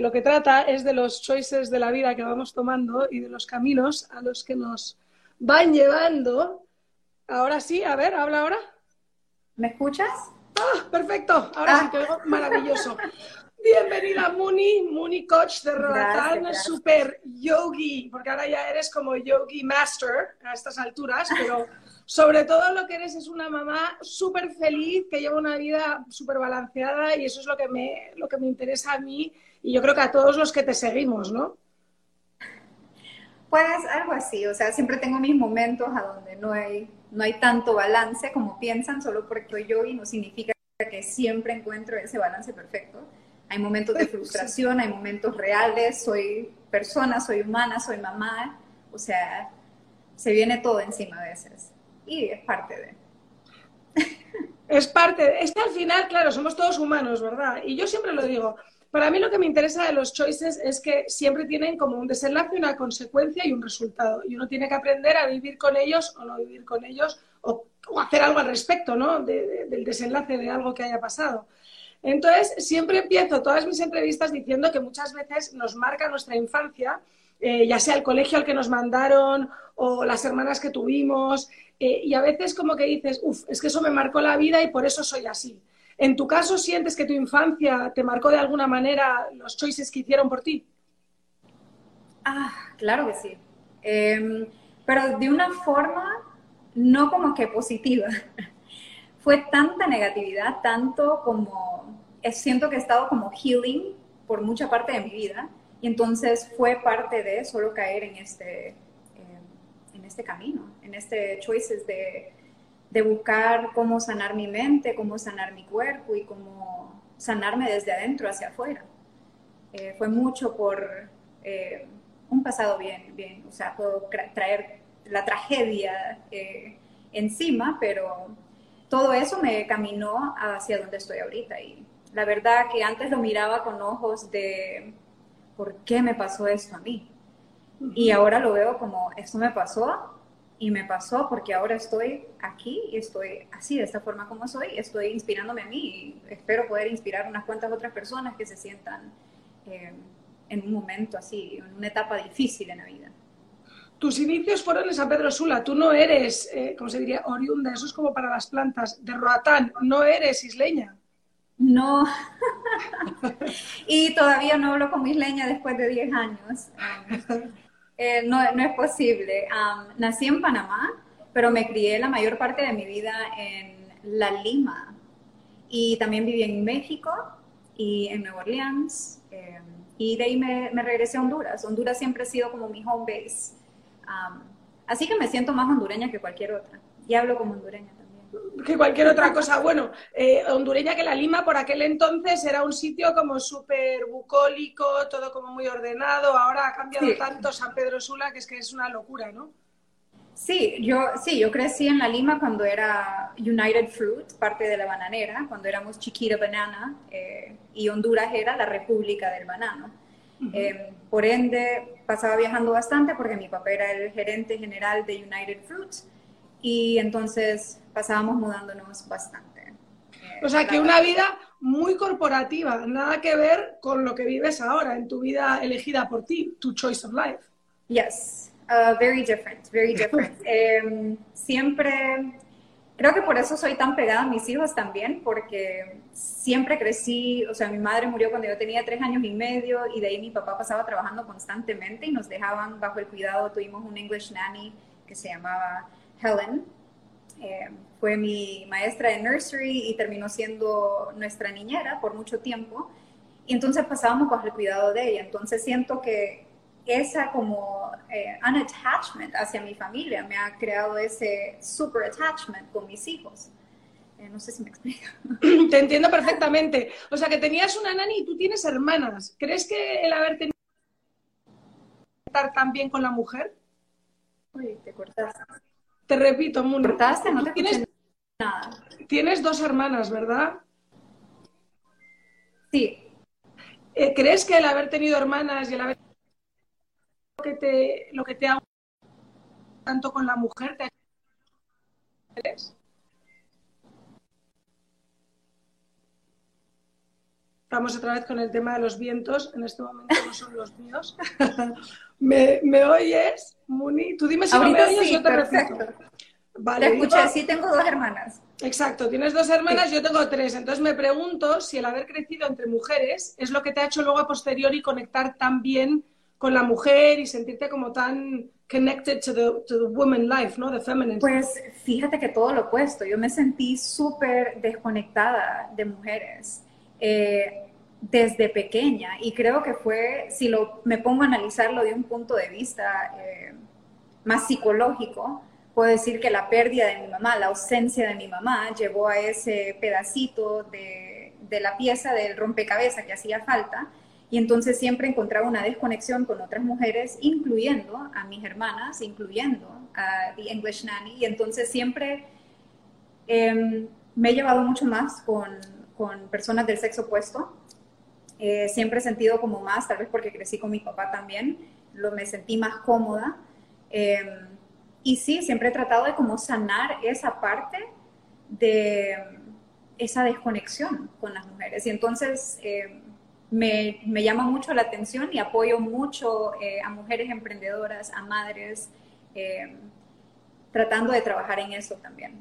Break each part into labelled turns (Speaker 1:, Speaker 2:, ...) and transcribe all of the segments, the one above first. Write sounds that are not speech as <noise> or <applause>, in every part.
Speaker 1: de lo que trata es de los choices de la vida que vamos tomando y de los caminos a los que nos van llevando. Ahora sí, a ver, habla ahora.
Speaker 2: ¿Me escuchas?
Speaker 1: Ah, perfecto, ahora sí te oigo maravilloso. Bienvenida Muni, Muni Coach de Roatán, super yogi, porque ahora ya eres como yogi master a estas alturas, pero sobre todo lo que eres es una mamá súper feliz, que lleva una vida súper balanceada y eso es lo que, me, lo que me interesa a mí y yo creo que a todos los que te seguimos, ¿no?
Speaker 2: Pues algo así, o sea, siempre tengo mis momentos a donde no hay, no hay tanto balance como piensan, solo porque soy yogi no significa que siempre encuentro ese balance perfecto hay momentos de frustración, hay momentos reales, soy persona, soy humana, soy mamá, o sea, se viene todo encima a veces. Y es parte de...
Speaker 1: Es parte, de, es que al final, claro, somos todos humanos, ¿verdad? Y yo siempre lo digo, para mí lo que me interesa de los choices es que siempre tienen como un desenlace, una consecuencia y un resultado. Y uno tiene que aprender a vivir con ellos o no vivir con ellos o, hacer algo al respecto, ¿no? del desenlace de algo que haya pasado. Entonces, siempre empiezo todas mis entrevistas diciendo que muchas veces nos marca nuestra infancia, eh, ya sea el colegio al que nos mandaron o las hermanas que tuvimos, eh, y a veces como que dices, uff, es que eso me marcó la vida y por eso soy así. ¿En tu caso sientes que tu infancia te marcó de alguna manera los choices que hicieron por ti?
Speaker 2: Ah, claro que sí. Em, pero de una forma no como que positiva. <laughs> Fue tanta negatividad, tanto como siento que he estado como healing por mucha parte de mi vida y entonces fue parte de solo caer en este, eh, en este camino, en este choices de, de, buscar cómo sanar mi mente, cómo sanar mi cuerpo y cómo sanarme desde adentro hacia afuera. Eh, fue mucho por eh, un pasado bien, bien, o sea, puedo traer la tragedia encima, pero todo eso me caminó hacia donde estoy ahorita y la verdad que antes lo miraba con ojos de, ¿por qué me pasó esto a mí? Y ahora lo veo como, esto me pasó y me pasó porque ahora estoy aquí y estoy así, de esta forma como soy, estoy inspirándome a mí y espero poder inspirar unas cuantas otras personas que se sientan eh, en un momento así, en una etapa difícil en la vida.
Speaker 1: Tus inicios fueron en San Pedro Sula, tú no eres, eh, ¿cómo se diría? Oriunda, eso es como para las plantas, de Roatán, no eres isleña.
Speaker 2: No. <laughs> y todavía no hablo con mis leñas después de 10 años. <laughs> Eh, no, es posible. nací en Panamá, pero me crié la mayor parte de mi vida en La Lima. Y también viví en México y en Nueva Orleans. Em, y de ahí me, regresé a Honduras. Honduras siempre ha sido como mi home base. así que me siento más hondureña que cualquier otra. Y hablo como hondureña
Speaker 1: que cualquier otra cosa. Bueno, eh, hondureña que la Lima por aquel entonces era un sitio como súper bucólico, todo como muy ordenado. Ahora ha cambiado tanto San Pedro Sula que es que es una locura, ¿no?
Speaker 2: Sí, yo, sí, yo crecí en la Lima cuando era United Fruit, parte de la bananera, cuando éramos Chiquita Banana, eh, y Honduras era la República del Banano. Eh, por ende, pasaba viajando bastante porque mi papá era el gerente general de United Fruit y entonces pasábamos mudándonos bastante.
Speaker 1: o sea, que una vida muy corporativa, nada que ver con lo que vives ahora en tu vida elegida por ti, tu choice of life.
Speaker 2: Yes, uh, very different, very different. <laughs> Em, siempre, creo que por eso soy tan pegada a mis hijos también, porque siempre crecí, o sea, mi madre murió cuando yo tenía tres años y medio y de ahí mi papá pasaba trabajando constantemente y nos dejaban bajo el cuidado, tuvimos un English nanny que se llamaba Helen. Eh, fue mi maestra de nursery y terminó siendo nuestra niñera por mucho tiempo. Y entonces pasábamos bajo el cuidado de ella. Entonces siento que esa como eh, un attachment hacia mi familia me ha creado ese super attachment con mis hijos. Eh, no sé si me explico. <clears throat>
Speaker 1: Te entiendo perfectamente. O sea, que tenías una nani y tú tienes hermanas. ¿Crees que el haber tenido estar tan bien con la mujer?
Speaker 2: Uy, te cortaste.
Speaker 1: Te repito, Muni.
Speaker 2: No te
Speaker 1: tienes, nada. Tienes dos hermanas, ¿verdad?
Speaker 2: Sí.
Speaker 1: Eh, ¿Crees que el haber tenido hermanas y el haber lo que te, lo que te ha tanto con la mujer te ha... Estamos otra vez con el tema de los vientos. En este momento no son los míos. <laughs> ¿Me, ¿Me, oyes, Muni? Tú dime si no me oyes, yo te
Speaker 2: perfecto. Vale, te escuché, sí tengo dos hermanas.
Speaker 1: Exacto, tienes dos hermanas, yo tengo tres. Entonces me pregunto si el haber crecido entre mujeres es lo que te ha hecho luego a posteriori conectar tan bien con la mujer y sentirte como tan connected to the, to the woman life, ¿no? The feminine.
Speaker 2: Pues fíjate que todo lo opuesto. Yo me sentí súper desconectada de mujeres eh, desde pequeña y creo que fue, si lo, me pongo a analizarlo de un punto de vista eh, más psicológico, puedo decir que la pérdida de mi mamá, la ausencia de mi mamá, llevó a ese pedacito de, de la pieza del rompecabezas que hacía falta y entonces siempre encontraba una desconexión con otras mujeres, incluyendo a mis hermanas, incluyendo a The English Nanny. Y entonces siempre em, me he llevado mucho más con, con personas del sexo opuesto. Eh, siempre he sentido como más, tal vez porque crecí con mi papá también, lo, me sentí más cómoda. Em, y sí, siempre he tratado de como sanar esa parte de esa desconexión con las mujeres. Y entonces em, me, me, llama mucho la atención y apoyo mucho eh, a mujeres emprendedoras, a madres, eh, tratando de trabajar en eso también.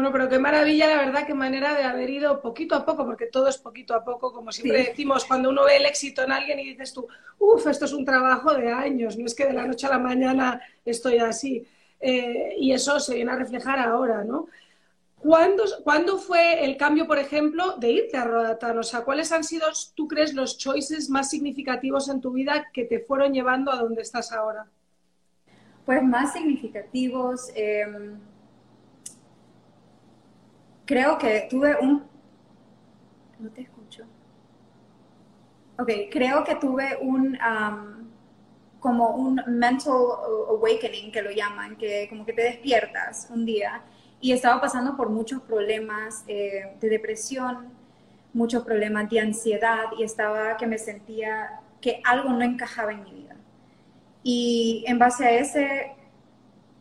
Speaker 1: Bueno, pero qué maravilla, la verdad, qué manera de haber ido poquito a poco, porque todo es poquito a poco, como siempre decimos, cuando uno ve el éxito en alguien y dices tú, uff, esto es un trabajo de años, no es que de la noche a la mañana estoy así. Eh, y eso se viene a reflejar ahora, ¿no? ¿Cuándo, ¿Cuándo, fue el cambio, por ejemplo, de irte a Rodatán? O sea, ¿cuáles han sido, tú crees, los choices más significativos en tu vida que te fueron llevando a donde estás ahora?
Speaker 2: Pues más significativos, em, creo que tuve un... No te escucho. Ok, creo que tuve un... como un mental awakening, que lo llaman, que como que te despiertas un día y estaba pasando por muchos problemas eh, de depresión, muchos problemas de ansiedad y estaba que me sentía que algo no encajaba en mi vida. Y en base a ese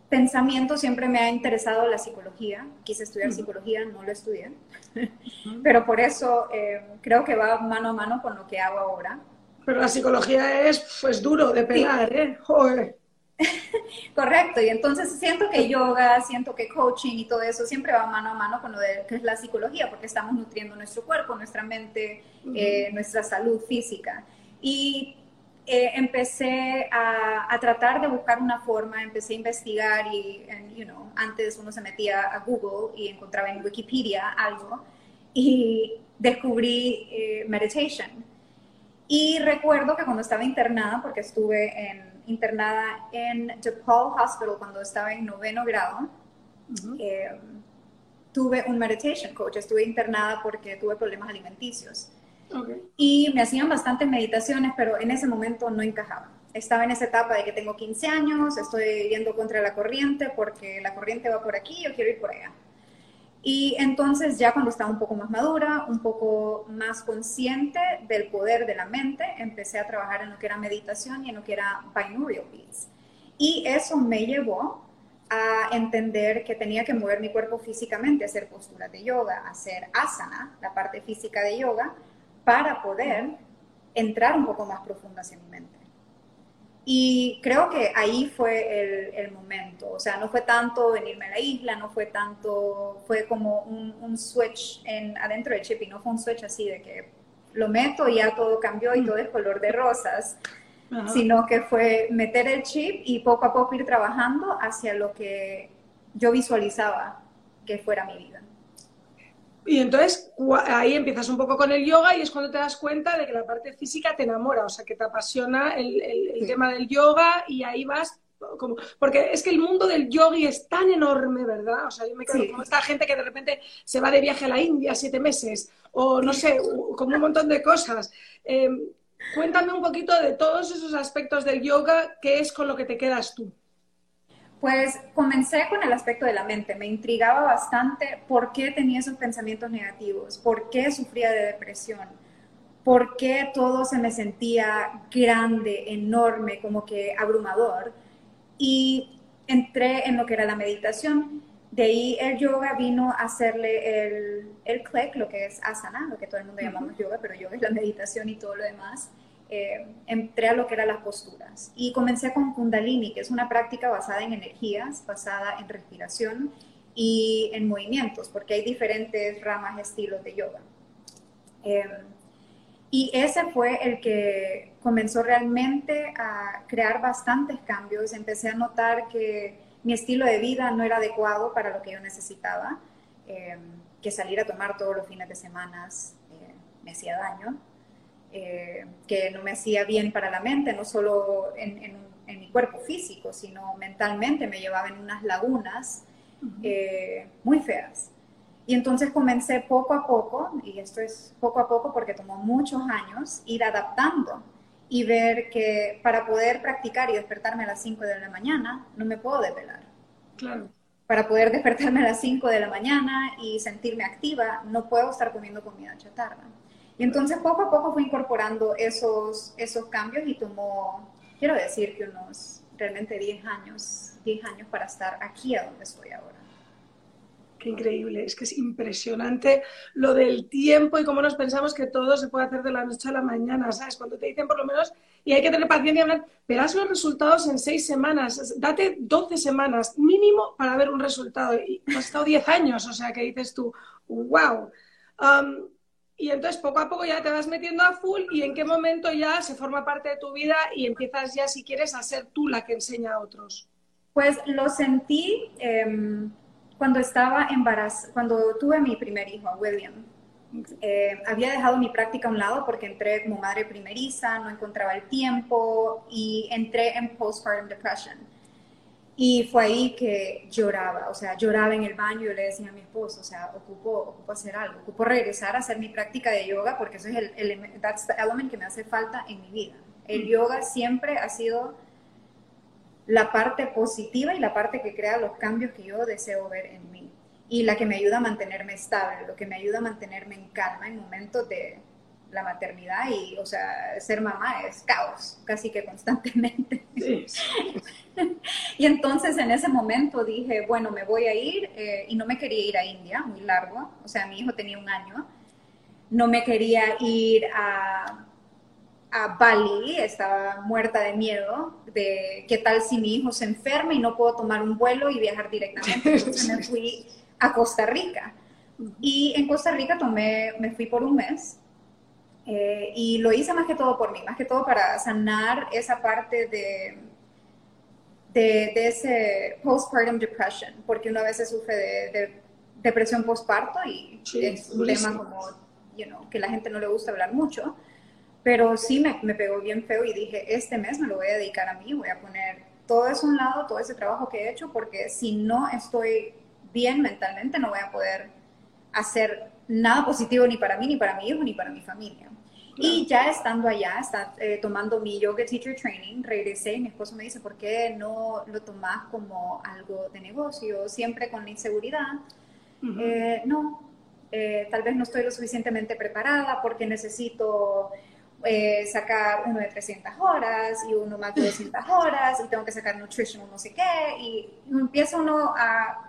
Speaker 2: pensamiento siempre me ha interesado la psicología. Quise estudiar psicología, no lo estudié, <laughs> pero por eso eh, creo que va mano a mano con lo que hago ahora.
Speaker 1: Pero la psicología es pues duro de pegar, ¿eh? Joder. <laughs>
Speaker 2: Correcto, y entonces siento que yoga, siento que coaching y todo eso siempre va mano a mano con lo de, que es la psicología, porque estamos nutriendo nuestro cuerpo, nuestra mente, eh, nuestra salud física. Y eh, empecé a, tratar de buscar una forma, empecé a investigar y, you know, antes uno se metía a Google y encontraba en Wikipedia algo y descubrí eh, meditation. Y recuerdo que cuando estaba internada, porque estuve en internada en DePaul Hospital cuando estaba en noveno grado. Eh, tuve un meditation coach, estuve internada porque tuve problemas alimenticios. Y me hacían bastantes meditaciones, pero en ese momento no encajaba. Estaba en esa etapa de que tengo 15 años, estoy yendo contra la corriente porque la corriente va por aquí, yo quiero ir por allá. Y entonces ya cuando estaba un poco más madura, un poco más consciente del poder de la mente, empecé a trabajar en lo que era meditación y en lo que era binaural beats. Y eso me llevó a entender que tenía que mover mi cuerpo físicamente, hacer posturas de yoga, hacer asana, la parte física de yoga, para poder entrar un poco más profundo hacia mi mente. Y creo que ahí fue el, momento, o sea, no fue tanto venirme a la isla, no fue tanto, fue como un, switch en, adentro del chip y no fue un switch así de que lo meto y ya todo cambió y todo es color de rosas, sino que fue meter el chip y poco a poco ir trabajando hacia lo que yo visualizaba que fuera mi vida.
Speaker 1: Y entonces ahí empiezas un poco con el yoga y es cuando te das cuenta de que la parte física te enamora, o sea, que te apasiona el, el, tema del yoga y ahí vas como, porque es que el mundo del yogi es tan enorme, ¿verdad? O sea, yo me quedo como esta gente que de repente se va de viaje a la India siete meses, o no sé, como un montón de cosas. Em, cuéntame un poquito de todos esos aspectos del yoga, ¿qué es con lo que te quedas tú?
Speaker 2: Pues comencé con el aspecto de la mente. Me intrigaba bastante por qué tenía esos pensamientos negativos, por qué sufría de depresión, por qué todo se me sentía grande, enorme, como que abrumador. Y entré en lo que era la meditación. de ahí el yoga vino a hacerle el, el click, lo que es asana, lo que todo el mundo llamamos yoga, pero yoga es la meditación y todo lo demás. Eh, entré a lo que eran las posturas y comencé con Kundalini, que es una práctica basada en energías, basada en respiración y en movimientos, porque hay diferentes ramas, estilos de yoga. Eh, y ese fue el que comenzó realmente a crear bastantes cambios. Empecé a notar que mi estilo de vida no era adecuado para lo que yo necesitaba, eh, que salir a tomar todos los fines de semana eh, me hacía daño, eh, que no me hacía bien para la mente, no solo en, en, mi cuerpo físico, sino mentalmente me llevaba en unas lagunas muy feas. Y entonces comencé poco a poco, y esto es poco a poco porque tomó muchos años, ir adaptando y ver que para poder practicar y despertarme a las 5 de la mañana, no me puedo desvelar.
Speaker 1: Claro.
Speaker 2: Para poder despertarme a las 5 de la mañana y sentirme activa, no puedo estar comiendo comida chatarra. Y entonces poco a poco fui incorporando esos, esos cambios y tomó, quiero decir que unos realmente 10 años, 10 años para estar aquí a donde estoy ahora.
Speaker 1: Qué increíble, es que es impresionante lo del tiempo y cómo nos pensamos que todo se puede hacer de la noche a la mañana, ¿sabes? Cuando te dicen por lo menos, y hay que tener paciencia, hablar, verás los resultados en seis semanas, date 12 semanas mínimo para ver un resultado. Y has estado 10 años, o sea que dices tú, wow. Um, y entonces poco a poco ya te vas metiendo a full y en qué momento ya se forma parte de tu vida y empiezas ya, si quieres, a ser tú la que enseña a otros.
Speaker 2: Pues lo sentí. Em, cuando estaba embarazada, cuando tuve mi primer hijo, William. Eh, había dejado mi práctica a un lado porque entré como madre primeriza, no encontraba el tiempo y entré en postpartum depression. Y fue ahí que lloraba, o sea, lloraba en el baño y le decía a mi esposo, o sea, ocupo, ocupo hacer algo, ocupo regresar a hacer mi práctica de yoga porque eso es el, el that's the element que me hace falta en mi vida. El yoga siempre ha sido la parte positiva y la parte que crea los cambios que yo deseo ver en mí y la que me ayuda a mantenerme estable, lo que me ayuda a mantenerme en calma en momentos de la maternidad y, o sea, ser mamá es caos, casi que constantemente. <laughs> y entonces en ese momento dije, bueno, me voy a ir eh, y no me quería ir a India, muy largo, o sea, mi hijo tenía un año, no me quería ir a a Bali, estaba muerta de miedo de qué tal si mi hijo se enferma y no puedo tomar un vuelo y viajar directamente. <laughs> Entonces me fui a Costa Rica. Y en Costa Rica tomé, me fui por un mes eh, y lo hice más que todo por mí, más que todo para sanar esa parte de, de, ese postpartum depression, porque uno a veces sufre de, depresión postparto y es un tema como, you know, que la gente no le gusta hablar mucho pero sí me, me, pegó bien feo y dije, este mes me lo voy a dedicar a mí, voy a poner todo eso a un lado, todo ese trabajo que he hecho, porque si no estoy bien mentalmente, no voy a poder hacer nada positivo ni para mí, ni para mi hijo, ni para mi familia. Y ya estando allá, está, eh, tomando mi yoga teacher training, regresé y mi esposo me dice, ¿por qué no lo tomas como algo de negocio, siempre con la inseguridad? Eh, no, eh, tal vez no estoy lo suficientemente preparada porque necesito eh, sacar uno de 300 horas y uno más de 200 horas y tengo que sacar nutrition no sé qué y empieza uno a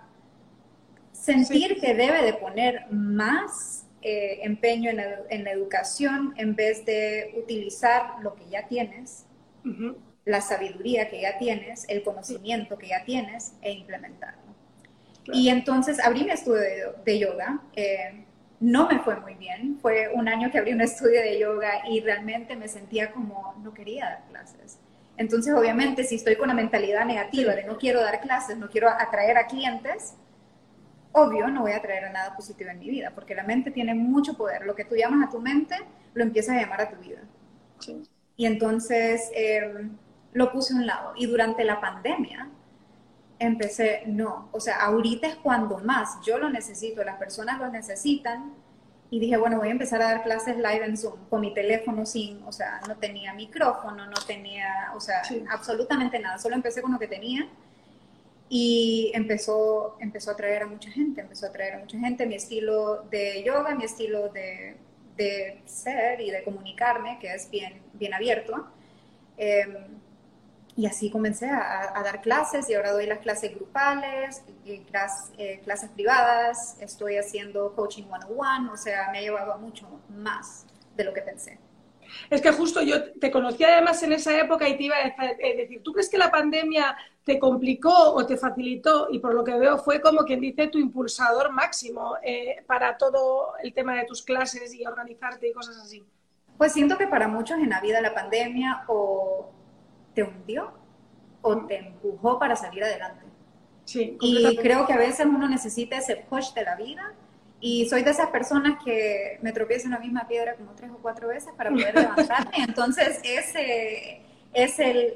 Speaker 2: sentir que debe de poner más eh, empeño en, la educación en vez de utilizar lo que ya tienes, la sabiduría que ya tienes, el conocimiento que ya tienes e implementarlo. Y entonces abrí mi estudio de, yoga. Eh, no me fue muy bien. Fue un año que abrí un estudio de yoga y realmente me sentía como no quería dar clases. Entonces, obviamente, si estoy con una mentalidad negativa de no quiero dar clases, no quiero atraer a clientes, obvio no voy a atraer a nada positivo en mi vida, porque la mente tiene mucho poder. Lo que tú llamas a tu mente, lo empiezas a llamar a tu vida. Y entonces em, lo puse a un lado. Y durante la pandemia, empecé, no, o sea, ahorita es cuando más yo lo necesito, las personas lo necesitan. Y dije, bueno, voy a empezar a dar clases live en Zoom con mi teléfono sin, o sea, no tenía micrófono, no tenía, o sea, absolutamente nada, solo empecé con lo que tenía. Y empezó, empezó a atraer a mucha gente, empezó a atraer a mucha gente mi estilo de yoga, mi estilo de, de ser y de comunicarme, que es bien, bien abierto. Eh, y así comencé a, dar clases y ahora doy las clases grupales, y eh, clases privadas, estoy haciendo coaching one-on-one, o sea, me ha llevado a mucho más de lo que pensé.
Speaker 1: Es que justo yo te conocí además en esa época y te iba a decir, ¿tú crees que la pandemia te complicó o te facilitó? Y por lo que veo fue como quien dice tu impulsador máximo eh, para todo el tema de tus clases y organizarte y cosas así.
Speaker 2: Pues siento que para muchos en la vida la pandemia o te hundió o te empujó para salir adelante.
Speaker 1: Sí,
Speaker 2: y creo que a veces uno necesita ese push de la vida y soy de esas personas que me tropiezo en la misma piedra como tres o cuatro veces para poder <laughs> levantarme. Entonces, ese es el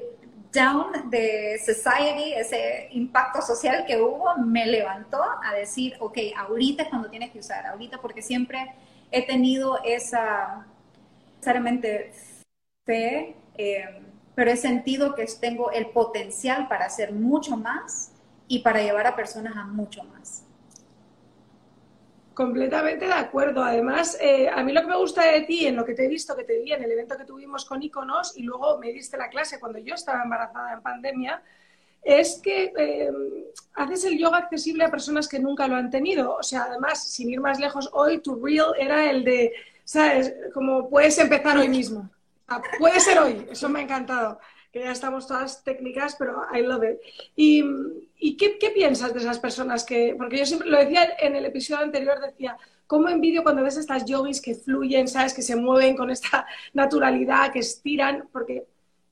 Speaker 2: down de society, ese impacto social que hubo, me levantó a decir, ok, ahorita es cuando tienes que usar, ahorita porque siempre he tenido esa, necesariamente fe, eh, pero he sentido que tengo el potencial para hacer mucho más y para llevar a personas a mucho más.
Speaker 1: Completamente de acuerdo. Además, eh, a mí lo que me gusta de ti, en lo que te he visto, que te vi en el evento que tuvimos con Iconos y luego me diste la clase cuando yo estaba embarazada en pandemia, es que eh, haces el yoga accesible a personas que nunca lo han tenido. O sea, además, sin ir más lejos, hoy tu reel era el de, ¿sabes? Como puedes empezar hoy mismo. Ah, puede ser hoy, eso me ha encantado. Que ya estamos todas técnicas, pero I love it. ¿Y, qué, piensas de esas personas que.? Porque yo siempre lo decía en el episodio anterior, decía. ¿Cómo envidio cuando ves estas yogis que fluyen, sabes, que se mueven con esta naturalidad, que estiran? Porque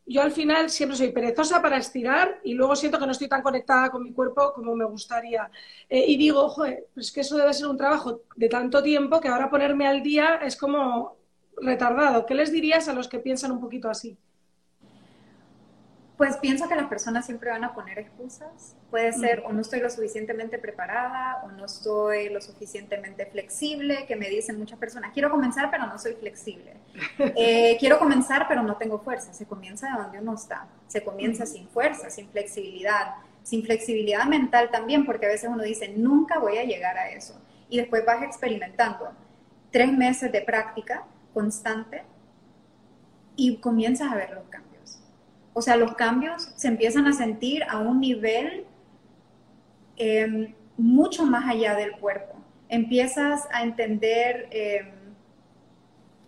Speaker 1: yo al final siempre soy perezosa para estirar y luego siento que no estoy tan conectada con mi cuerpo como me gustaría. Eh, y digo, ojo, pues que eso debe ser un trabajo de tanto tiempo que ahora ponerme al día es como retardado. ¿Qué les dirías a los que piensan un poquito así?
Speaker 2: Pues pienso que las personas siempre van a poner excusas. Puede ser o no estoy lo suficientemente preparada o no estoy lo suficientemente flexible, que me dicen muchas personas, quiero comenzar pero no soy flexible. <laughs> Eh, quiero comenzar pero no tengo fuerza. Se comienza de donde uno está. Se comienza sin fuerza, sin flexibilidad, sin flexibilidad mental también, porque a veces uno dice, nunca voy a llegar a eso. Y después vas experimentando. Tres meses de práctica constante y comienzas a ver los cambios. O sea, los cambios se empiezan a sentir a un nivel em, mucho más allá del cuerpo. Empiezas a entender em,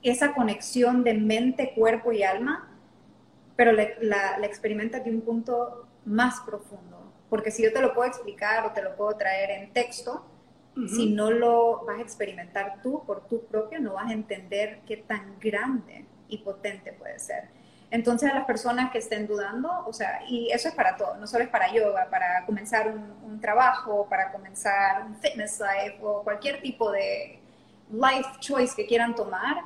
Speaker 2: esa conexión de mente, cuerpo y alma, pero la, la experimentas de un punto más profundo. Porque si yo te lo puedo explicar o te lo puedo traer en texto, si no lo vas a experimentar tú por tu propio, no vas a entender qué tan grande y potente puede ser. Entonces, a las personas que estén dudando, o sea, y eso es para todo, no solo es para yoga, para comenzar un, trabajo, para comenzar un fitness life o cualquier tipo de life choice que quieran tomar,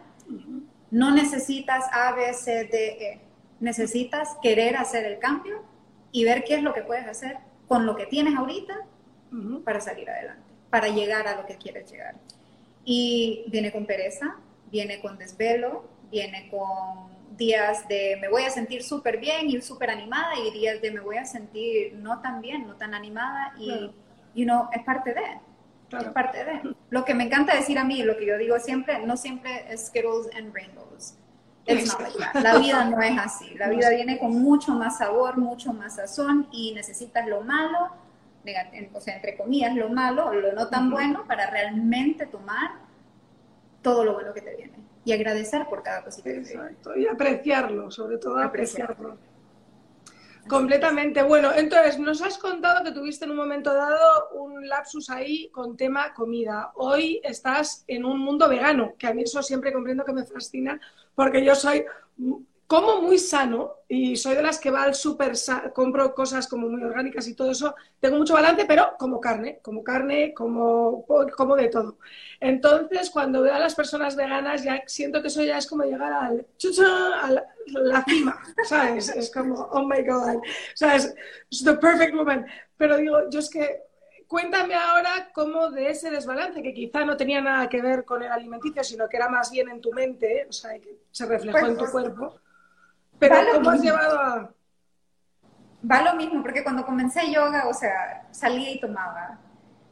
Speaker 2: no necesitas A, B, C, D, E. Necesitas querer hacer el cambio y ver qué es lo que puedes hacer con lo que tienes ahorita para salir adelante para llegar a lo que quieres llegar. Y viene con pereza, viene con desvelo, viene con días de me voy a sentir súper bien y súper animada y días de me voy a sentir no tan bien, no tan animada y, you know, es parte de, es parte de. Lo que me encanta decir a mí, lo que yo digo siempre, no siempre es Skittles and Rainbows. La vida no es <laughs> así. La vida viene con mucho más sabor, mucho más sazón y necesitas lo malo o sea, entre comillas, lo malo lo no tan bueno para realmente tomar todo lo bueno que te viene y agradecer por cada cosita
Speaker 1: Exacto, y apreciarlo, sobre todo apreciarlo. Completamente. Bueno, entonces nos has contado que tuviste en un momento dado un lapsus ahí con tema comida. Hoy estás en un mundo vegano, que a mí eso siempre comprendo que me fascina, porque yo soy como muy sano y soy de las que va al súper, compro cosas como muy orgánicas y todo eso, tengo mucho balance, pero como carne, como carne, como, como de todo. Entonces, cuando veo a las personas veganas, ya siento que eso ya es como llegar al, a la, cima, ¿sabes? Es como, oh my God, ¿sabes? It's the perfect moment. Pero digo, yo es que cuéntame ahora cómo de ese desbalance, que quizá no tenía nada que ver con el alimenticio, sino que era más bien en tu mente, o sea, que se reflejó en tu pues, cuerpo. Pero ¿cómo has llevado a...?
Speaker 2: Va lo mismo, porque cuando comencé yoga, o sea, salía y tomaba.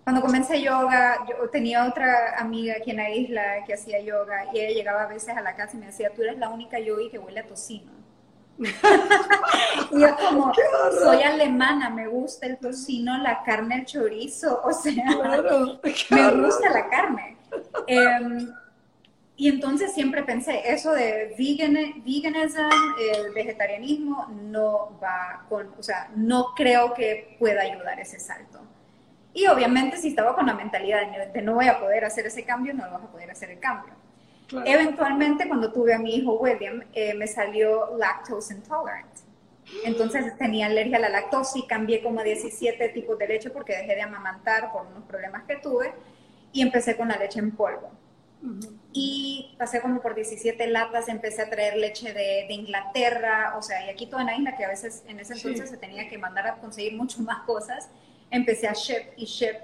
Speaker 2: Cuando comencé yoga, yo tenía otra amiga aquí en la isla que hacía yoga y ella llegaba a veces a la casa y me decía, tú eres la única yogi que huele a tocino. y yo como, <laughs> soy alemana, me gusta el tocino, la carne, el chorizo, o sea, <laughs> me gusta la carne. Em, y entonces siempre pensé, eso de vegan, veganism, el vegetarianismo, no va con, o sea, no creo que pueda ayudar ese salto. Y obviamente si estaba con la mentalidad de no voy a poder hacer ese cambio, no vas a poder hacer el cambio. Eventualmente, cuando tuve a mi hijo William, eh, me salió lactose intolerant. Entonces tenía alergia a la lactosa y cambié como 17 tipos de leche porque dejé de amamantar por unos problemas que tuve y empecé con la leche en polvo. Y pasé como por 17 latas, empecé a traer leche de, Inglaterra, o sea, y aquí toda en la isla, que a veces en ese entonces se tenía que mandar a conseguir mucho más cosas empecé a ship y ship.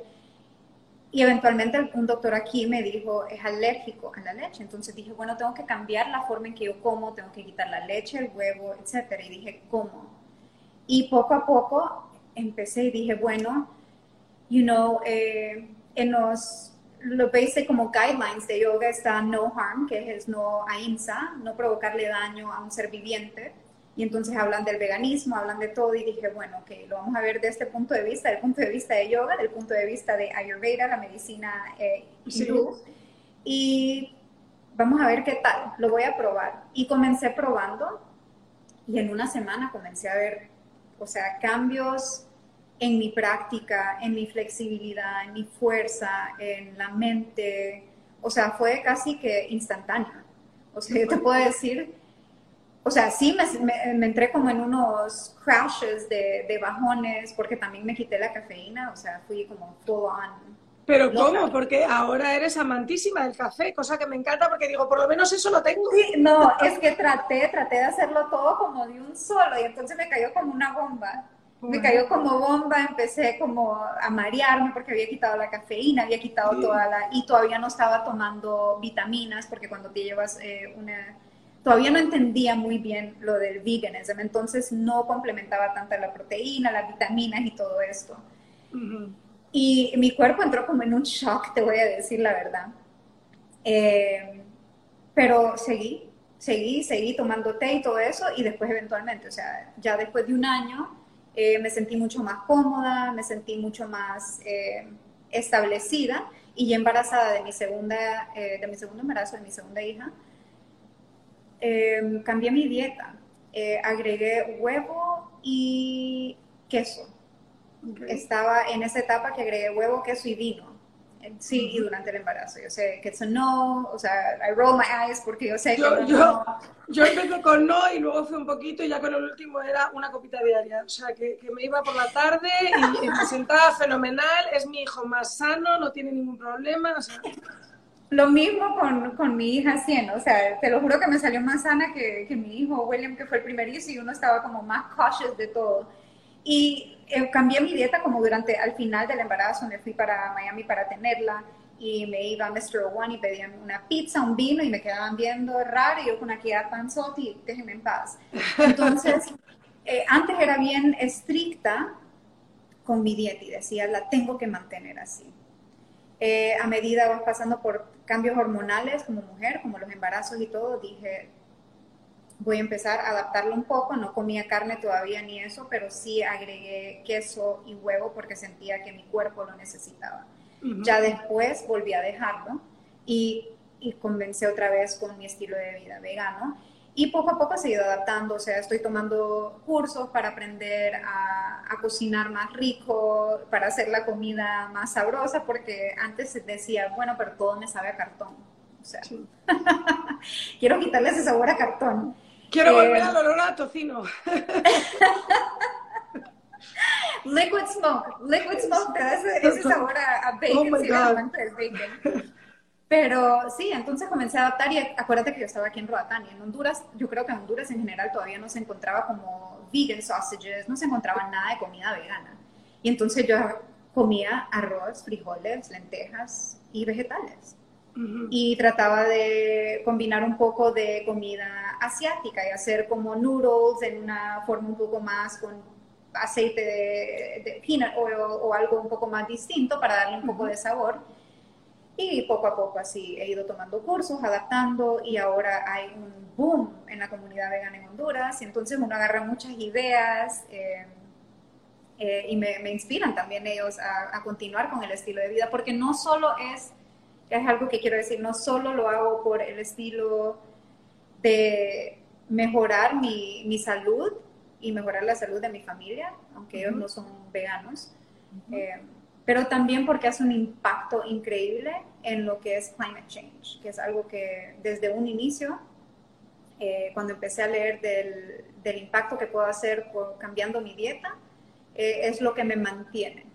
Speaker 2: Y eventualmente un doctor aquí me dijo, es alérgico a la leche. Entonces dije, bueno, tengo que cambiar la forma en que yo como, tengo que quitar la leche, el huevo, etc. Y dije, ¿cómo? Y poco a poco empecé y dije, bueno, you know, eh, en los, lo basic como guidelines de yoga está no harm, que es no ahimsa, no provocarle daño a un ser viviente. Y entonces hablan del veganismo, hablan de todo y dije, bueno, ok, lo vamos a ver de este punto de vista, del punto de vista de yoga, del punto de vista de Ayurveda, la medicina eh, Y vamos a ver qué tal, lo voy a probar. Y comencé probando y en una semana comencé a ver, o sea, cambios en mi práctica, en mi flexibilidad, en mi fuerza, en la mente. O sea, fue casi que instantáneo. O sea, yo te puedo decir o sea, sí me, me, entré como en unos crashes de, de, bajones porque también me quité la cafeína, o sea, fui como full on.
Speaker 1: Pero ¿cómo? Porque ahora eres amantísima del café, cosa que me encanta porque digo, por lo menos eso lo tengo.
Speaker 2: Sí, no, es que traté, traté de hacerlo todo como de un solo y entonces me cayó como una bomba. Me cayó como bomba, empecé como a marearme porque había quitado la cafeína, había quitado toda la... y todavía no estaba tomando vitaminas porque cuando te llevas eh, una todavía no entendía muy bien lo del veganism, entonces no complementaba tanto la proteína, las vitaminas y todo esto. Y mi cuerpo entró como en un shock, te voy a decir la verdad. Eh, pero seguí, seguí, seguí tomando té y todo eso y después eventualmente, o sea, ya después de un año eh, me sentí mucho más cómoda, me sentí mucho más eh, establecida y ya embarazada de mi segunda, de mi segundo embarazo, de mi segunda hija, Em, cambié mi dieta. Eh, agregué huevo y queso. Estaba en esa etapa que agregué huevo, queso y vino. Sí, y durante el embarazo. Yo sé que eso no, o sea, I roll my eyes porque yo sé que
Speaker 1: yo, yo, yo, empecé con no y luego fui un poquito y ya con el último era una copita diaria. O sea, que, que me iba por la tarde y, y, me sentaba fenomenal. Es mi hijo más sano, no tiene ningún problema. O sea,
Speaker 2: lo mismo con, con, mi hija Cien, o sea, te lo juro que me salió más sana que, que, mi hijo William, que fue el primerizo, y uno estaba como más cautious de todo. Y eh, cambié mi dieta como durante, al final del embarazo, me fui para Miami para tenerla, y me iba a Mr. One y pedían una pizza, un vino, y me quedaban viendo raro, y yo con aquí a panzotti, déjenme en paz. Entonces, <laughs> eh, antes era bien estricta con mi dieta, y decía, la tengo que mantener así. Eh, a medida vas pasando por cambios hormonales como mujer, como los embarazos y todo, dije, voy a empezar a adaptarlo un poco, no comía carne todavía ni eso, pero sí agregué queso y huevo porque sentía que mi cuerpo lo necesitaba. Ya después volví a dejarlo y, y comencé otra vez con mi estilo de vida vegano y poco a poco he seguido adaptando, o sea, estoy tomando cursos para aprender a, a, cocinar más rico, para hacer la comida más sabrosa, porque antes se decía, bueno, pero todo me sabe a cartón. O sea, <laughs> quiero quitarle ese sabor a cartón.
Speaker 1: Quiero volver al olor a tocino. <laughs>
Speaker 2: liquid smoke, liquid smoke te da ese, sabor a, a bacon, oh my bacon. Pero sí, entonces comencé a adaptar y acuérdate que yo estaba aquí en Roatán y en Honduras, yo creo que en Honduras en general todavía no se encontraba como vegan sausages, no se encontraba nada de comida vegana. Y entonces yo comía arroz, frijoles, lentejas y vegetales. Y trataba de combinar un poco de comida asiática y hacer como noodles en una forma un poco más con aceite de, peanut oil o algo un poco más distinto para darle un poco de sabor. Y poco a poco así he ido tomando cursos, adaptando y ahora hay un boom en la comunidad vegana en Honduras, y entonces uno agarra muchas ideas eh, eh, y me, inspiran también ellos a, continuar con el estilo de vida, porque no solo es, es algo que quiero decir, no solo lo hago por el estilo de mejorar mi, mi salud y mejorar la salud de mi familia, aunque ellos no son veganos, pero también porque hace un impacto increíble en lo que es climate change, que es algo que desde un inicio, eh, cuando empecé a leer del, del, impacto que puedo hacer por cambiando mi dieta, eh, es lo que me mantiene.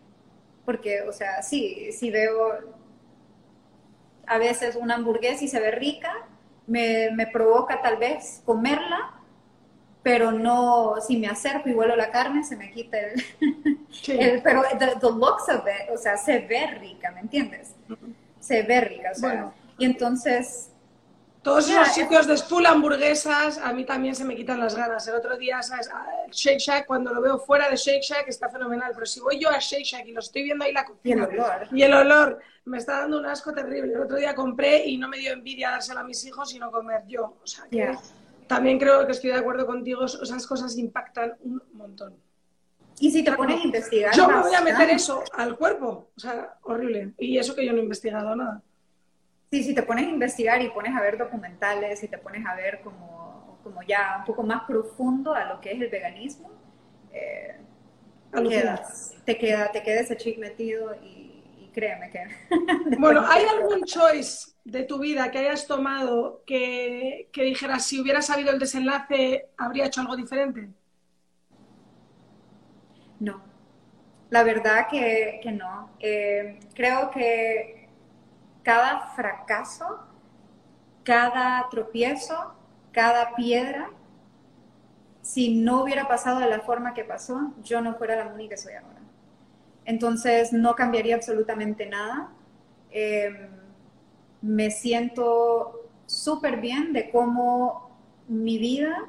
Speaker 2: Porque, o sea, sí, si veo a veces una hamburguesa y se ve rica, me, me provoca tal vez comerla, pero no, si me acerco y vuelo la carne, se me quita el, <laughs> el pero the, looks of it, o sea, se ve rica, ¿me entiendes? Se ve rica, o sea, y entonces...
Speaker 1: Todos esos sitios de full hamburguesas, a mí también se me quitan las ganas. El otro día, ¿sabes? Ah, Shake Shack, cuando lo veo fuera de Shake Shack, está fenomenal. Pero si voy yo a Shake Shack y lo estoy viendo ahí la cocina... Y el olor. Me está dando un asco terrible. El otro día compré y no me dio envidia dárselo a mis hijos, sino comer yo. O sea, que también creo que estoy de acuerdo contigo, esas cosas impactan un montón.
Speaker 2: Y si te pones a investigar.
Speaker 1: Yo me voy a meter eso al cuerpo, o sea, horrible. Y eso que yo no he investigado nada.
Speaker 2: Sí, si te pones a investigar y pones a ver documentales y te pones a ver como, como ya un poco más profundo a lo que es el veganismo, eh, te, queda, te queda ese chip metido y, y créeme que... <laughs>
Speaker 1: bueno, ¿hay algún choice de tu vida que hayas tomado que, que dijeras, si hubiera sabido el desenlace, habría hecho algo diferente?
Speaker 2: No, la verdad que, no. Eh, creo que cada fracaso, cada tropiezo, cada piedra, si no hubiera pasado de la forma que pasó, yo no fuera la única que soy ahora. Entonces no cambiaría absolutamente nada. Eh, me siento súper bien de cómo mi vida,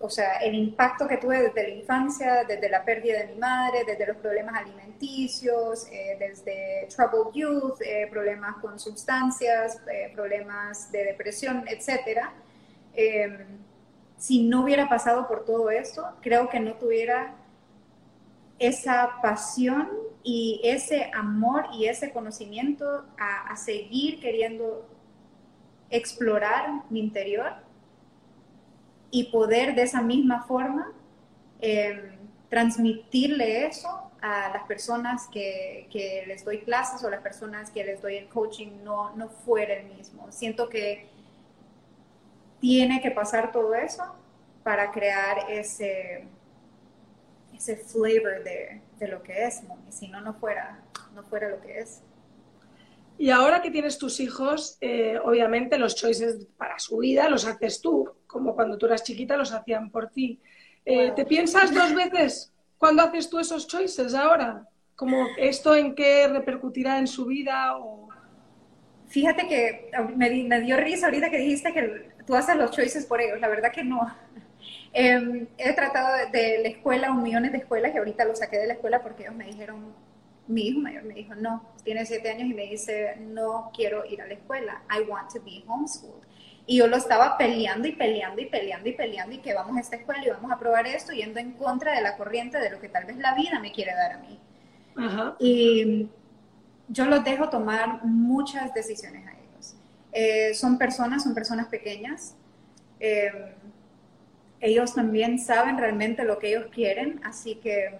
Speaker 2: o sea, el impacto que tuve desde la infancia, desde la pérdida de mi madre, desde los problemas alimenticios, eh, desde troubled youth, eh, problemas con sustancias, eh, problemas de depresión, etcétera. Em, si no hubiera pasado por todo eso, creo que no tuviera esa pasión y ese amor y ese conocimiento a, seguir queriendo explorar mi interior y poder de esa misma forma em, transmitirle eso a las personas que, que, les doy clases o las personas que les doy el coaching no, no fuera el mismo. Siento que tiene que pasar todo eso para crear ese, ese flavor de, de lo que es, y si no, no fuera, no fuera lo que es.
Speaker 1: Y ahora que tienes tus hijos, eh, obviamente los choices para su vida los haces tú, como cuando tú eras chiquita los hacían por ti. Eh, ¿Te piensas dos veces cuando haces tú esos choices ahora? Como esto en qué repercutirá en su vida o...
Speaker 2: Fíjate que me, me dio risa ahorita que dijiste que tú haces los choices por ellos. La verdad que no. <laughs> Em, he tratado de, la escuela, un millones de escuelas, y ahorita lo saqué de la escuela porque ellos me dijeron, mi hijo mayor me dijo, no, tiene siete años y me dice, no quiero ir a la escuela, I want to be homeschooled. Y yo lo estaba peleando y peleando y peleando y peleando y que vamos a esta escuela y vamos a probar esto, yendo en contra de la corriente de lo que tal vez la vida me quiere dar a mí. Y yo los dejo tomar muchas decisiones a ellos. Eh, son personas, son personas pequeñas. Eh, ellos también saben realmente lo que ellos quieren, así que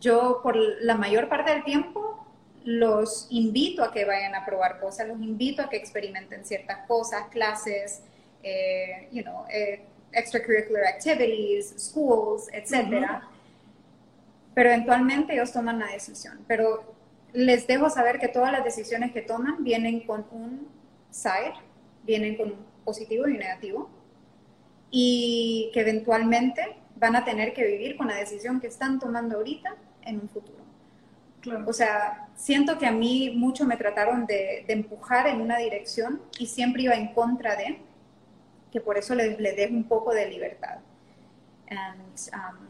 Speaker 2: yo por la mayor parte del tiempo los invito a que vayan a probar cosas, los invito a que experimenten ciertas cosas, clases, eh, you know, eh, extracurricular activities, schools, etc. Pero eventualmente ellos toman la decisión. Pero les dejo saber que todas las decisiones que toman vienen con un side, vienen con un positivo y un negativo y que eventualmente van a tener que vivir con la decisión que están tomando ahorita en un futuro. O sea, siento que a mí mucho me trataron de, empujar en una dirección y siempre iba en contra de, que por eso les, les dejo un poco de libertad.
Speaker 1: Um,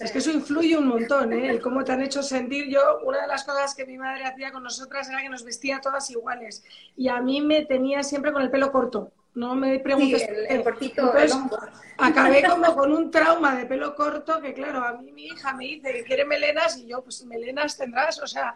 Speaker 1: es que eso influye un montón, ¿eh? El cómo te han hecho sentir. Yo, una de las cosas que mi madre hacía con nosotras era que nos vestía todas iguales. Y a mí me tenía siempre con el pelo corto No me preguntes.
Speaker 2: Sí, el, cortito, el
Speaker 1: Acabé <laughs> como con un trauma de pelo corto que, claro, a mí mi hija me dice que quiere melenas y yo, pues melenas tendrás. O sea,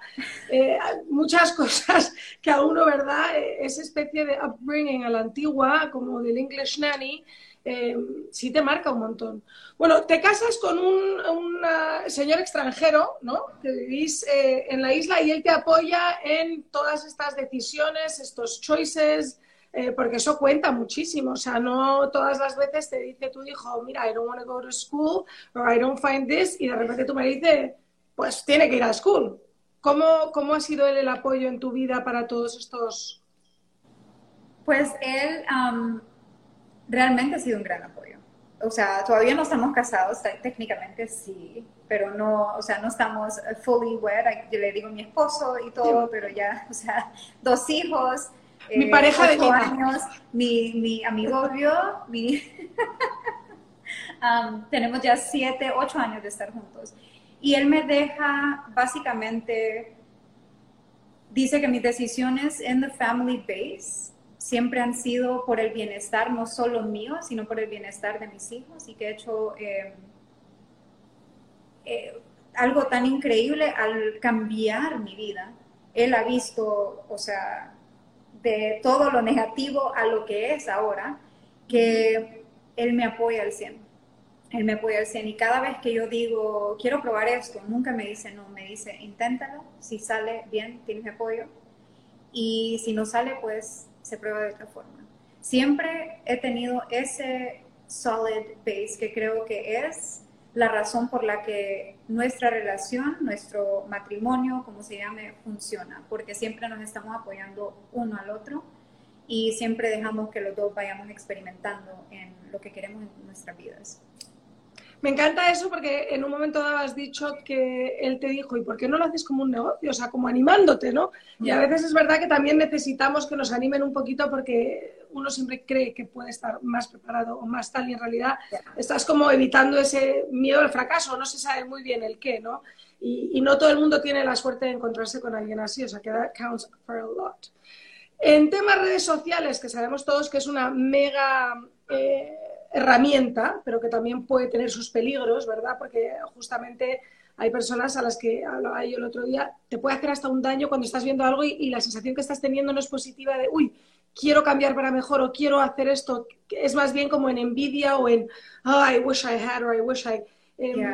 Speaker 1: eh, muchas <laughs> cosas que a uno, ¿verdad? Eh, esa especie de upbringing a la antigua, como del English nanny, eh, sí te marca un montón. Bueno, te casas con un, señor extranjero, ¿no? Que vivís en la isla y él te apoya en todas estas decisiones, estos choices eh, porque eso cuenta muchísimo. O sea, no todas las veces te dice tu hijo, mira, I don't want to go to school, or I don't find this, y de repente tú me dices, pues tiene que ir a school. ¿Cómo, ¿Cómo ha sido él el apoyo en tu vida para todos estos?
Speaker 2: Pues él realmente ha sido un gran apoyo. O sea, todavía no estamos casados, técnicamente sí, pero no, o sea, no estamos fully wed. Yo le digo a mi esposo y todo, pero ya, o sea, dos hijos,
Speaker 1: mi eh, pareja de
Speaker 2: vida. años, mi, mi amigo vio, mi... <laughs> tenemos ya siete, ocho años de estar juntos. Y él me deja básicamente, dice que mis decisiones en the family base siempre han sido por el bienestar no solo mío, sino por el bienestar de mis hijos y que he hecho em, eh, algo tan increíble al cambiar mi vida. Él ha visto, o sea, de todo lo negativo a lo que es ahora, que él me apoya al 100. Él me apoya al 100 y cada vez que yo digo, quiero probar esto, nunca me dice no, me dice, inténtalo, si sale bien, tienes apoyo y si no sale, pues se prueba de otra forma. Siempre he tenido ese solid base que creo que es la razón por la que nuestra relación, nuestro matrimonio, como se llame, funciona, porque siempre nos estamos apoyando uno al otro y siempre dejamos que los dos vayamos experimentando en lo que queremos en nuestras vidas.
Speaker 1: Me encanta eso porque en un momento dado has dicho que él te dijo, ¿y por qué no lo haces como un negocio? O sea, como animándote, ¿no? Y a veces es verdad que también necesitamos que nos animen un poquito porque uno siempre cree que puede estar más preparado o más tal y en realidad estás como evitando ese miedo al fracaso, no se sabe muy bien el qué, ¿no? Y, no todo el mundo tiene la suerte de encontrarse con alguien así, o sea, que that counts for a lot. En temas redes sociales, que sabemos todos que es una mega... Eh, herramienta, pero que también puede tener sus peligros, ¿verdad? Porque justamente hay personas a las que hablaba yo el otro día, te puede hacer hasta un daño cuando estás viendo algo y, la sensación que estás teniendo no es positiva de, uy, quiero cambiar para mejor o quiero hacer esto. Es más bien como en envidia o en, oh, I wish I had or I wish I... Em,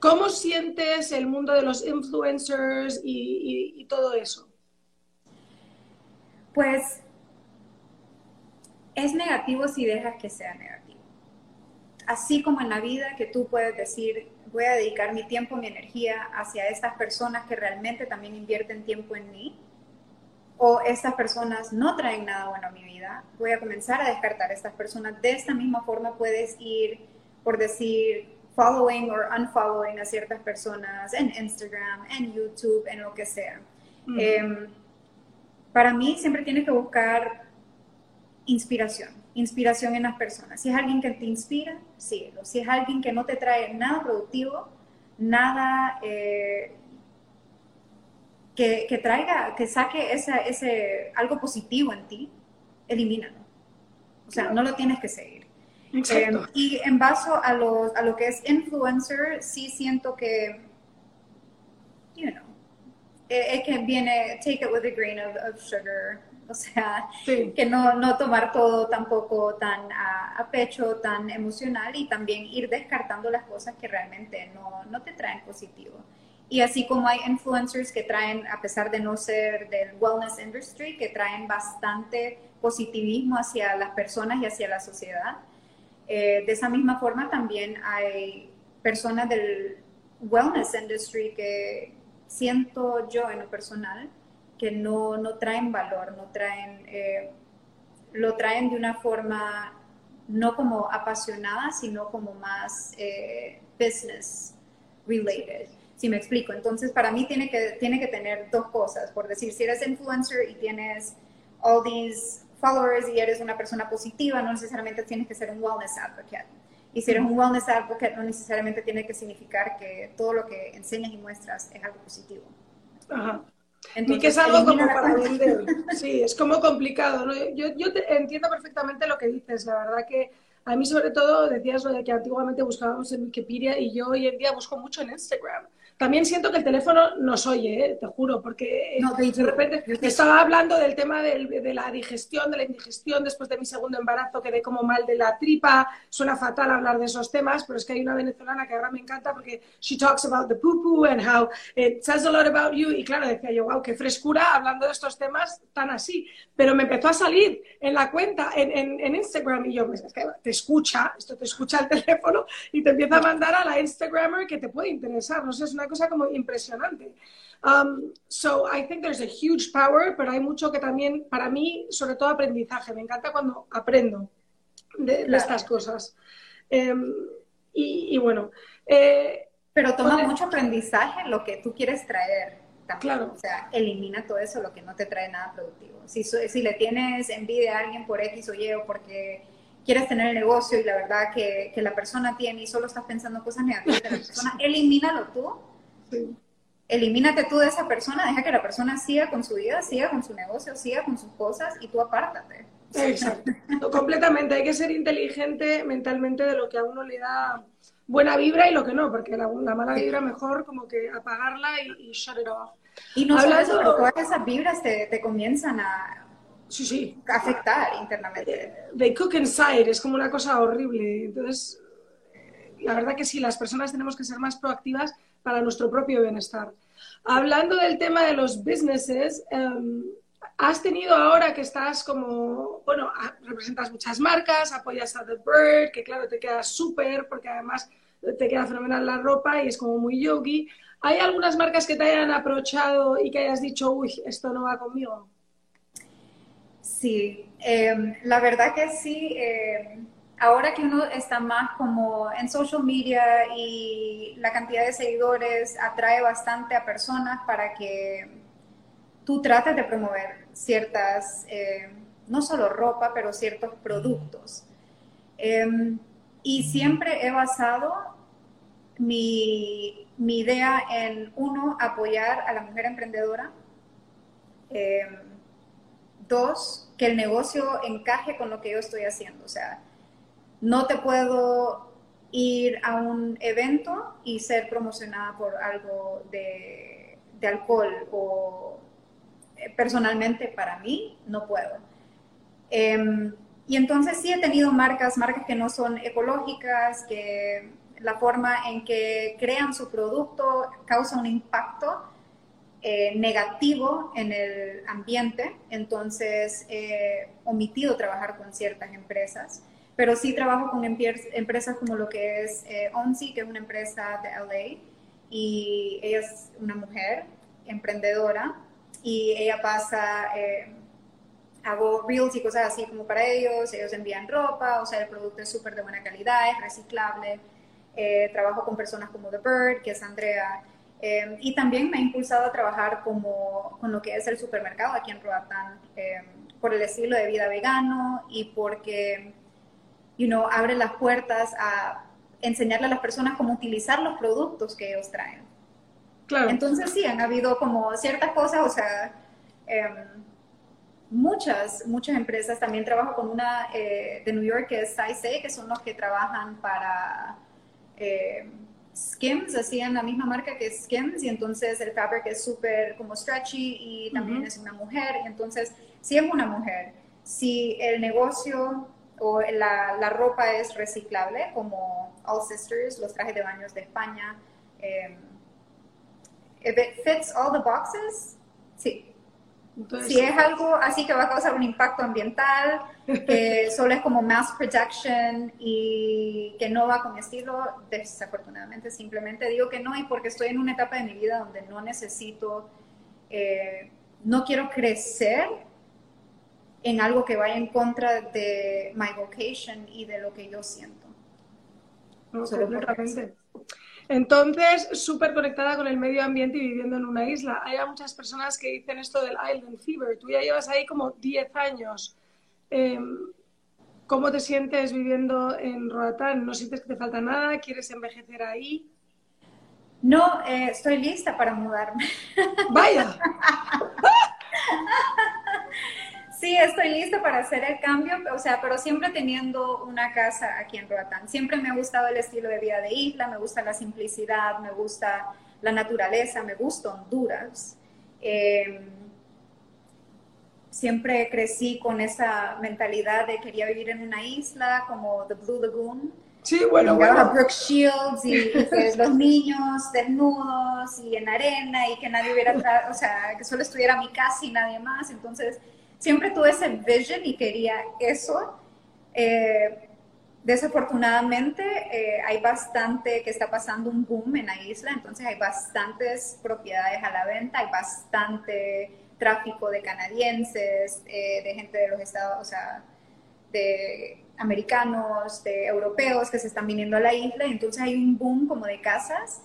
Speaker 1: ¿Cómo sientes el mundo de los influencers y todo eso?
Speaker 2: Pues es negativo si dejas que sea negativo así como en la vida que tú puedes decir, voy a dedicar mi tiempo, mi energía hacia estas personas que realmente también invierten tiempo en mí, o estas personas no traen nada bueno a mi vida, voy a comenzar a descartar a estas personas. De esta misma forma puedes ir, por decir, following o unfollowing a ciertas personas en Instagram, en YouTube, en lo que sea. Mm. Em, para mí siempre tienes que buscar inspiración inspiración en las personas. Si es alguien que te inspira, síguelo. Si es alguien que no te trae nada productivo, nada eh, que, traiga, que saque ese, algo positivo en ti, elimínalo. O sea, no lo tienes que seguir. Eh, y en base a lo, a lo que es influencer, sí siento que, you know, eh, es que viene, take it with a grain of sugar, <laughs> o sea, que no, no, tomar todo tampoco tan a, pecho, tan emocional y también ir descartando las cosas que realmente no, no, te traen positivo. Y así como hay influencers que traen, a pesar de no ser del wellness industry, que traen bastante positivismo hacia las personas y hacia la sociedad, eh, de esa misma forma también hay personas del wellness industry que siento yo en lo personal, que no, no traen valor, no traen, eh, lo traen de una forma no como apasionada, sino como más eh, business related. Si me explico. Entonces, para mí tiene que, tiene que tener dos cosas. Por decir, si eres influencer y tienes all these followers y eres una persona positiva, no necesariamente tienes que ser un wellness advocate. Y si eres un wellness advocate, no necesariamente tiene que significar que todo lo que enseñas y muestras es algo positivo.
Speaker 1: Ajá. Ni que es algo como para vender. <laughs> Sí, es como complicado. Yo, yo entiendo perfectamente lo que dices. La verdad que a mí sobre todo decías lo de que antiguamente buscábamos en Wikipedia y yo hoy en día busco mucho en Instagram. También siento que el teléfono nos oye, ¿eh? te juro, porque de repente estaba hablando del tema de la digestión, de la indigestión después de mi segundo embarazo, quedé como mal de la tripa, suena fatal hablar de esos temas, pero es que hay una venezolana que ahora me encanta porque she talks about the poo poo and how it says a lot about you, y claro, decía yo, wow, qué frescura hablando de estos temas tan así, pero me empezó a salir en la cuenta, en, en, Instagram, y yo, pues es que te escucha, esto te escucha el <laughs> teléfono y te empieza a mandar a la Instagrammer que te puede interesar, no sé, es una cosa como impresionante. Um, so I think there's a huge power, pero hay mucho que también, para mí, sobre todo aprendizaje. Me encanta cuando aprendo de, estas cosas. Em, y, bueno. Eh,
Speaker 2: pero toma mucho aprendizaje lo que tú quieres traer.
Speaker 1: Claro.
Speaker 2: O sea, elimina todo eso, lo que no te trae nada productivo. Si, si le tienes envidia a alguien por X o Y o porque quieres tener el negocio y la verdad que, que la persona tiene y solo estás pensando cosas negativas de la <laughs> persona, elimínalo tú Elimínate tú de esa persona, deja que la persona siga con su vida, siga con su negocio, siga con sus cosas y tú apártate.
Speaker 1: Exacto, completamente. Hay que ser inteligente mentalmente de lo que a uno le da buena vibra y lo que no, porque la, mala vibra mejor como que apagarla y, shut it off.
Speaker 2: Y no solo eso, todas esas vibras te, te comienzan a,
Speaker 1: sí, sí.
Speaker 2: afectar internamente.
Speaker 1: They cook inside, es como una cosa horrible. Entonces, la verdad que sí, las personas tenemos que ser más proactivas para nuestro propio bienestar. Hablando del tema de los businesses, em, has tenido ahora que estás como, bueno, representas muchas marcas, apoyas a The Bird, que claro, te queda súper, porque además te queda fenomenal la ropa y es como muy yogi. ¿Hay algunas marcas que te hayan aprovechado y que hayas dicho, uy, esto no va conmigo?
Speaker 2: Sí, em, la verdad que sí. Em, ahora que uno está más como en social media y la cantidad de seguidores atrae bastante a personas para que tú trates de promover ciertas, eh, no solo ropa, pero ciertos productos. Em, y siempre he basado mi, mi, idea en, uno, apoyar a la mujer emprendedora. Em, dos, que el negocio encaje con lo que yo estoy haciendo. O sea, no te puedo ir a un evento y ser promocionada por algo de, alcohol o eh, personalmente para mí no puedo. Em, y entonces sí he tenido marcas, marcas que no son ecológicas, que la forma en que crean su producto causa un impacto eh, negativo en el ambiente, entonces he omitido trabajar con ciertas empresas pero sí trabajo con empresas como lo que es eh, Onsi, que es una empresa de LA, y ella es una mujer emprendedora, y ella pasa, eh, hago reels y cosas así como para ellos, ellos envían ropa, o sea, el producto es súper de buena calidad, es reciclable, eh, trabajo con personas como The Bird, que es Andrea, eh, y también me ha impulsado a trabajar como, con lo que es el supermercado aquí en Roatán, por el estilo de vida vegano y porque you know, abre las puertas a enseñarle a las personas cómo utilizar los productos que ellos traen.
Speaker 1: Claro.
Speaker 2: Entonces sí, han habido como ciertas cosas, o sea, em, muchas, muchas empresas. También trabajo con una eh, de New York que es Size que son los que trabajan para eh, Skims, hacían la misma marca que Skims, y entonces el fabric es súper como stretchy y también es una mujer, y entonces si es una mujer, si el negocio o la, la, ropa es reciclable, como All Sisters, los trajes de baños de España. Eh, if it fits all the boxes, sí. si es algo así que va a causar un impacto ambiental, <laughs> que solo es como mass production y que no va con estilo, desafortunadamente simplemente digo que no y porque estoy en una etapa de mi vida donde no necesito, eh, no quiero crecer en algo que vaya en contra de my vocation y de lo que yo siento.
Speaker 1: Entonces, súper conectada con el medio ambiente y viviendo en una isla. Hay muchas personas que dicen esto del Island Fever. Tú ya llevas ahí como 10 años. Em, ¿Cómo te sientes viviendo en Roatán? ¿No sientes que te falta nada? ¿Quieres envejecer ahí?
Speaker 2: No, eh, estoy lista para mudarme.
Speaker 1: Vaya. <laughs>
Speaker 2: Sí, estoy lista para hacer el cambio, o sea, pero siempre teniendo una casa aquí en Roatán. Siempre me ha gustado el estilo de vida de isla, me gusta la simplicidad, me gusta la naturaleza, me gusta Honduras. Em, siempre crecí con esa mentalidad de quería vivir en una isla como The Blue Lagoon.
Speaker 1: Sí, bueno,
Speaker 2: y
Speaker 1: bueno.
Speaker 2: Brooke Shields y, los niños desnudos y en arena y que nadie hubiera, o sea, que solo estuviera mi casa y nadie más. Entonces, siempre tuve ese vision y quería eso. Eh, desafortunadamente eh, hay bastante que está pasando un boom en la isla, entonces hay bastantes propiedades a la venta, hay bastante tráfico de canadienses, eh, de gente de los estados, o sea, de americanos, de europeos que se están viniendo a la isla, entonces hay un boom como de casas.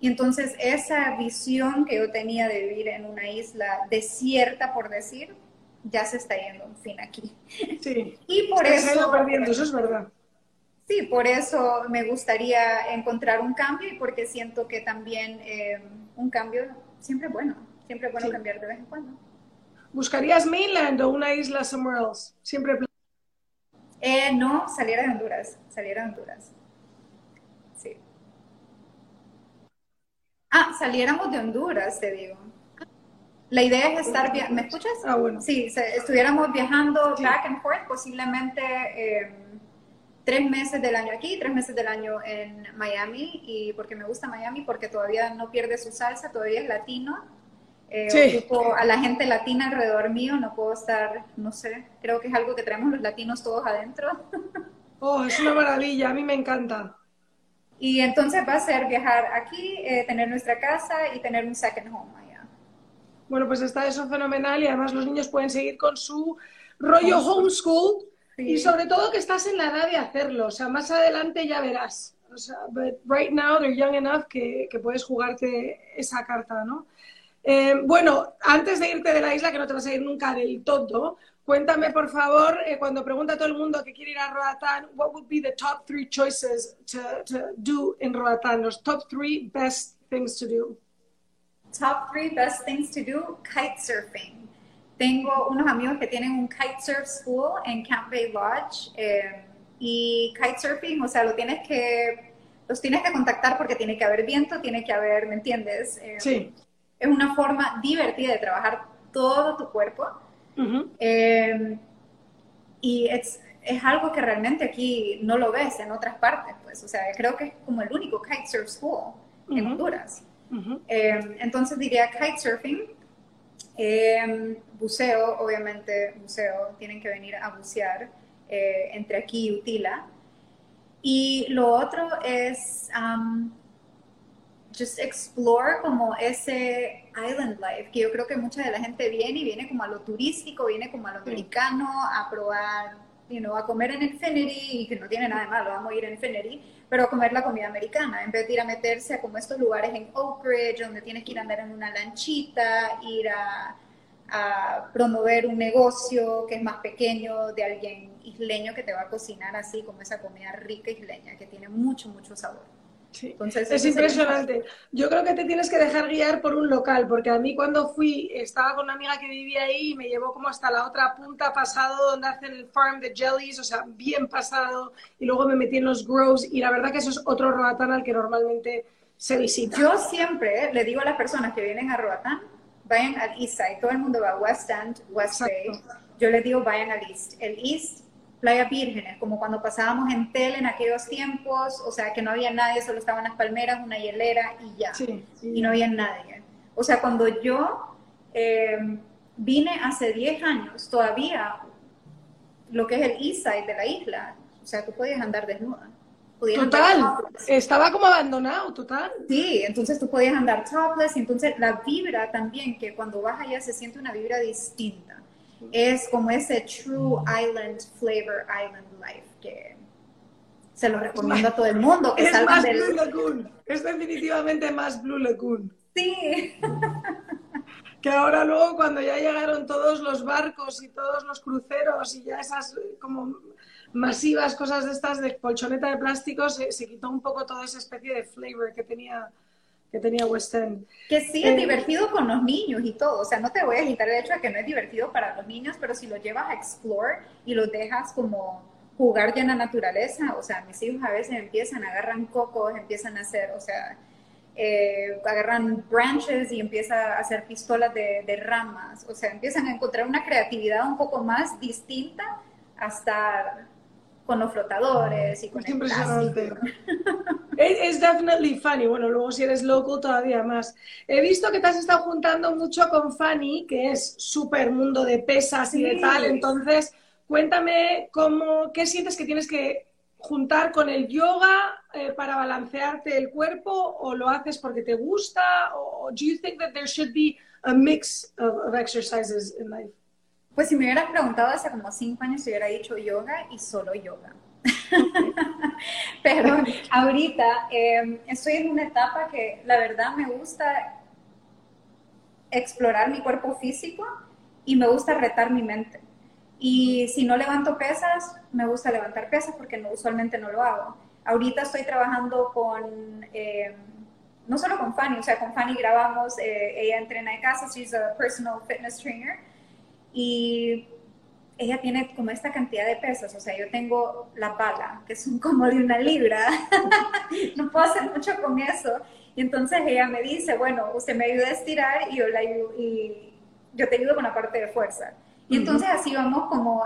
Speaker 2: Y entonces esa visión que yo tenía de vivir en una isla desierta, por decir, ya se está yendo un fin aquí.
Speaker 1: Sí.
Speaker 2: Y por eso...
Speaker 1: Se perdiendo, eso es verdad.
Speaker 2: Sí, por eso me gustaría encontrar un cambio y porque siento que también eh, un cambio siempre es bueno, siempre es bueno
Speaker 1: Sí.
Speaker 2: cambiar de vez en cuando.
Speaker 1: ¿Buscarías mainland o una isla somewhere else? Siempre
Speaker 2: Eh, no, saliera de Honduras, saliera de Honduras. Sí. Ah, saliéramos de Honduras, te digo. La idea es estar, via- ¿me escuchas?
Speaker 1: Ah, bueno.
Speaker 2: Sí, se- estuviéramos viajando
Speaker 1: Sí.
Speaker 2: back and forth, posiblemente eh, tres meses del año aquí, tres meses del año en Miami, y porque me gusta Miami, porque todavía no pierde su salsa, todavía es latino. Eh,
Speaker 1: Sí.
Speaker 2: ocupo a la gente latina alrededor mío, no puedo estar, no sé, creo que es algo que traemos los latinos todos adentro. <laughs>
Speaker 1: Oh, es una maravilla, a mí me encanta.
Speaker 2: Y entonces va a ser viajar aquí, eh, tener nuestra casa y tener un second home.
Speaker 1: Bueno, pues está eso fenomenal y además los niños pueden seguir con su rollo homeschool
Speaker 2: Sí.
Speaker 1: y sobre todo que estás en la edad de hacerlo. O sea, más adelante ya verás. O sea, but right now they're young enough que, que puedes jugarte esa carta, ¿no? Eh, bueno, antes de irte de la isla, que no te vas a ir nunca del todo, cuéntame por favor, eh, cuando pregunta a todo el mundo que quiere ir a Roatán, what would be the top three choices to, to do in Roatán? Los top three best things to do.
Speaker 2: Top three best things to do, kitesurfing. Tengo unos amigos que tienen un kitesurf school en Camp Bay Lodge eh, y kitesurfing, o sea, lo tienes que, los tienes que contactar porque tiene que haber viento, tiene que haber, ¿me entiendes? Eh,
Speaker 1: Sí.
Speaker 2: Es una forma divertida de trabajar todo tu cuerpo.
Speaker 1: Ujú.
Speaker 2: Eh, y es, es algo que realmente aquí no lo ves en otras partes, pues, o sea, creo que es como el único kitesurf school en
Speaker 1: Ujú.
Speaker 2: Honduras.
Speaker 1: Ujú.
Speaker 2: Eh, entonces diría kitesurfing, eh, buceo, obviamente buceo, tienen que venir a bucear eh, entre aquí y Utila. Y lo otro es um, just explore como ese island life, que yo creo que mucha de la gente viene y viene como a lo turístico, viene como a lo americano, a probar, you know, a comer en Infinity, y que no tiene nada de malo, vamos a ir a Infinity, pero comer la comida americana, en vez de ir a meterse a como estos lugares en Oak Ridge, donde tienes que ir a andar en una lanchita, ir a, a promover un negocio que es más pequeño de alguien isleño que te va a cocinar así como esa comida rica isleña que tiene mucho, mucho sabor.
Speaker 1: Sí.
Speaker 2: Entonces,
Speaker 1: Es impresionante. Yo creo que te tienes que dejar guiar por un local, porque a mí cuando fui, estaba con una amiga que vivía ahí y me llevó como hasta la otra punta pasado donde hacen el farm de jellies, o sea, bien pasado, y luego me metí en los grows, y la verdad que eso es otro roatán al que normalmente se visita.
Speaker 2: Yo siempre eh, le digo a las personas que vienen a Roatán, vayan al East Side. Todo el mundo va a West End, West Bay. Yo les digo, vayan al East. El East, Playa Vírgenes, como cuando pasábamos en Tel en aquellos tiempos, o sea, que no había nadie, solo estaban las palmeras, una hielera y ya.
Speaker 1: Sí, sí.
Speaker 2: Y no había nadie. O sea, cuando yo eh, vine hace 10 años, todavía lo que es el East Side de la isla, o sea, tú podías andar desnuda. Podías
Speaker 1: Total, estaba como abandonado, total.
Speaker 2: Sí, entonces tú podías andar topless, y entonces la vibra también, que cuando vas allá se siente una vibra distinta. Es como ese true island flavor, island life, que se lo recomiendo a todo el mundo, que
Speaker 1: Es
Speaker 2: salgan
Speaker 1: más
Speaker 2: del...
Speaker 1: Blue Lagoon, es definitivamente más Blue Lagoon.
Speaker 2: Sí, <laughs>
Speaker 1: Que ahora luego cuando ya llegaron todos los barcos y todos los cruceros y ya esas eh, como masivas cosas de estas de colchoneta de plástico, se, se quitó un poco toda esa especie de flavor que tenía que tenía West End.
Speaker 2: Que sí es eh, divertido con los niños y todo, o sea, no te voy a quitar el hecho de que no es divertido para los niños, pero si lo llevas a explore y lo dejas como jugar ya en la naturaleza, o sea, mis hijos a veces empiezan, agarran cocos, empiezan a hacer, o sea, eh, agarran branches y empiezan a hacer pistolas de, de, ramas, o sea, empiezan a encontrar una creatividad un poco más distinta a estar con los flotadores y con el plástico. <laughs>
Speaker 1: Es definitely funny. Bueno, luego si eres loco todavía más. He visto que te has estado juntando mucho con Fanny, que es súper mundo de pesas y de tal. Entonces, cuéntame cómo, qué sientes que tienes que juntar con el yoga eh, para balancearte el cuerpo o lo haces porque te gusta o do you think that there should be a mix of, exercises in life?
Speaker 2: Pues si me hubieras preguntado hace como cinco años, te hubiera dicho yoga y solo yoga. <laughs> Pero ahorita em, estoy en una etapa que la verdad me gusta explorar mi cuerpo físico y me gusta retar mi mente. Y si no levanto pesas, me gusta levantar pesas porque no, usualmente no lo hago. Ahorita estoy trabajando con, em, no solo con Fanny, o sea, con Fanny grabamos, eh, ella entrena en casa, she's a personal fitness trainer. Y ella tiene como esta cantidad de pesos, o sea, yo tengo la pala, que son como de una libra, <laughs> no puedo hacer mucho con eso. Y entonces ella me dice, bueno, usted me ayuda a estirar y yo, la y yo te ayudo con la parte de fuerza. Y entonces así vamos como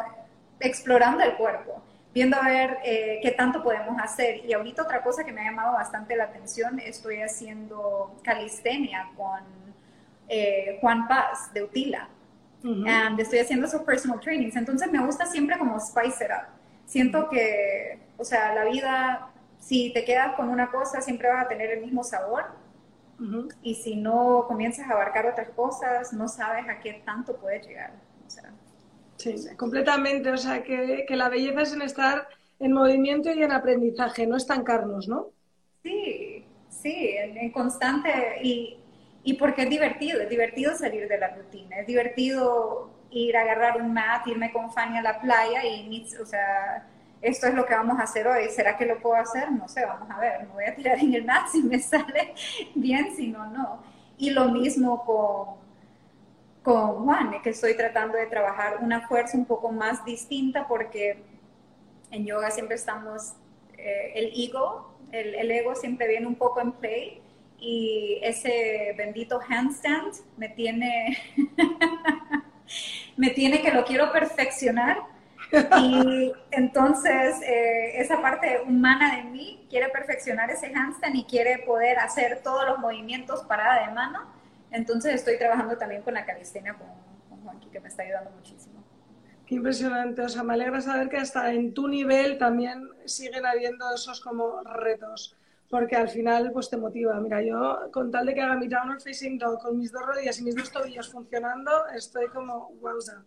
Speaker 2: explorando el cuerpo, viendo a ver eh, qué tanto podemos hacer. Y ahorita otra cosa que me ha llamado bastante la atención, estoy haciendo calistenia con eh, Juan Paz de Utila and estoy haciendo esos personal trainings. Entonces me gusta siempre como spice it up. Siento que, o sea, la vida, si te quedas con una cosa, siempre vas a tener el mismo sabor. Y si no comienzas a abarcar otras cosas, no sabes a qué tanto puedes llegar. O sea,
Speaker 1: sí, completamente. O sea, que, que, la belleza es en estar en movimiento y en aprendizaje, no estancarnos, ¿no?
Speaker 2: Sí, sí, en constante. Y, y porque es divertido, es divertido salir de la rutina, es divertido ir a agarrar un mat, irme con Fanny a la playa y, o sea, esto es lo que vamos a hacer hoy, ¿será que lo puedo hacer? No sé, vamos a ver, me voy a tirar en el mat si me <laughs> sale bien, si no, no. Y lo mismo con, con Juan, que estoy tratando de trabajar una fuerza un poco más distinta porque en yoga siempre estamos, eh, el ego, el, el ego siempre viene un poco en play y ese bendito handstand me tiene, <laughs> me tiene que lo quiero perfeccionar. Y entonces eh, esa parte humana de mí quiere perfeccionar ese handstand y quiere poder hacer todos los movimientos parada de mano. Entonces estoy trabajando también con la calistenia con, con Juanqui, que me está ayudando muchísimo.
Speaker 1: Qué impresionante, o sea, me alegra saber que hasta en tu nivel también siguen habiendo esos como retos porque al final pues te motiva. Mira, yo con tal de que haga mi downward facing dog con mis dos rodillas y mis dos tobillos funcionando, estoy como wowza.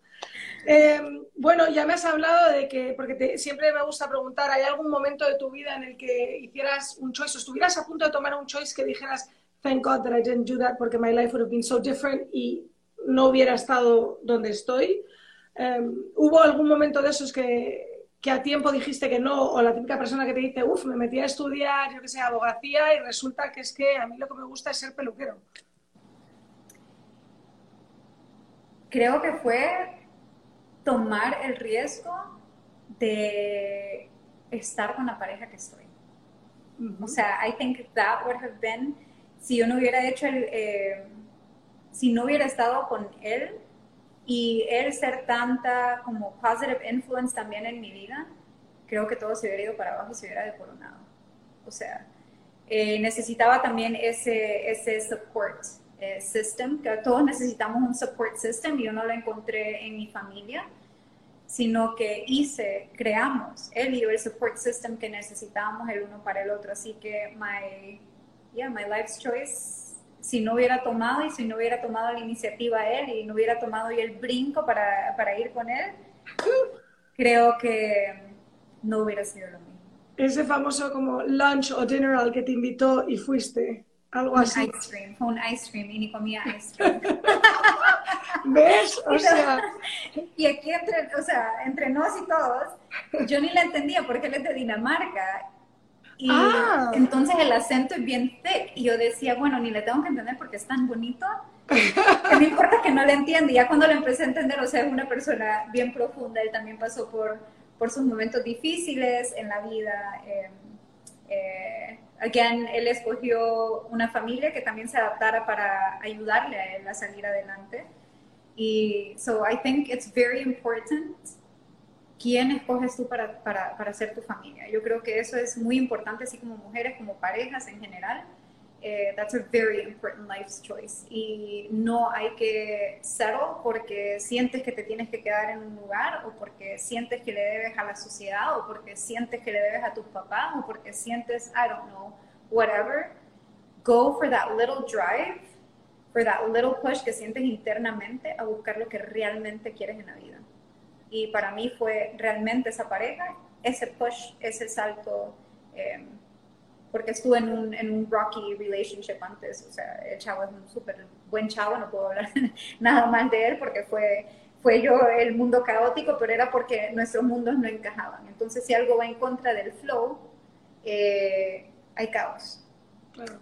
Speaker 1: Eh, bueno, ya me has hablado de que, porque siempre me gusta preguntar, ¿hay algún momento de tu vida en el que hicieras un choice o estuvieras a punto de tomar un choice que dijeras, thank God that I didn't do that porque my life would have been so different y no hubiera estado donde estoy? Eh, ¿Hubo algún momento de esos que, que a tiempo dijiste que no, o la típica persona que te dice, uff, me metí a estudiar, yo que sé, abogacía y resulta que es que a mí lo que me gusta es ser peluquero?
Speaker 2: Creo que fue tomar el riesgo de estar con la pareja que estoy. O sea, I think that would have been, si yo no hubiera hecho el, eh, si no hubiera estado con él, y él ser tanta como positive influence también en mi vida, creo que todo se hubiera ido para abajo se hubiera decoronado. O sea, eh, necesitaba también ese, ese support eh, system, que todos necesitamos un support system y yo no lo encontré en mi familia, sino que hice, creamos, él y yo el support system que necesitábamos el uno para el otro. Así que my, yeah, my life's choice si no hubiera tomado y si no hubiera tomado la iniciativa él y no hubiera tomado y el brinco para, para ir con él, creo que no hubiera sido lo mismo.
Speaker 1: Ese famoso como lunch o dinner al que te invitó y fuiste, algo así.
Speaker 2: Un ice cream, fue un ice cream y ni comía ice cream. <laughs>
Speaker 1: ¿Ves? O <laughs> sea...
Speaker 2: Y aquí entre, o sea, entre nos y todos, yo ni la entendía porque él es de Dinamarca Y ah. entonces el acento es bien thick. Y yo decía, bueno, ni le tengo que entender porque es tan bonito. Que no importa que no le entienda. Y ya cuando le empecé a entender, o sea, es una persona bien profunda. Él también pasó por, por sus momentos difíciles en la vida. Eh, eh, again, él escogió una familia que también se adaptara para ayudarle a él a salir adelante. Y so I think it's very important quién escoges tú para, para, para ser tu familia. Yo creo que eso es muy importante, así como mujeres, como parejas en general. Eh, that's a very important life choice. Y no hay que settle porque sientes que te tienes que quedar en un lugar o porque sientes que le debes a la sociedad o porque sientes que le debes a tus papás o porque sientes, I don't know, whatever. Go for that little drive, for that little push que sientes internamente a buscar lo que realmente quieres en la vida. Y para mí fue realmente esa pareja, ese push, ese salto. Eh, porque estuve en un, en un rocky relationship antes, o sea, el chavo es un súper buen chavo, no puedo hablar <laughs> nada más de él porque fue, fue yo el mundo caótico, pero era porque nuestros mundos no encajaban. Entonces, si algo va en contra del flow, eh, hay caos.
Speaker 1: Claro.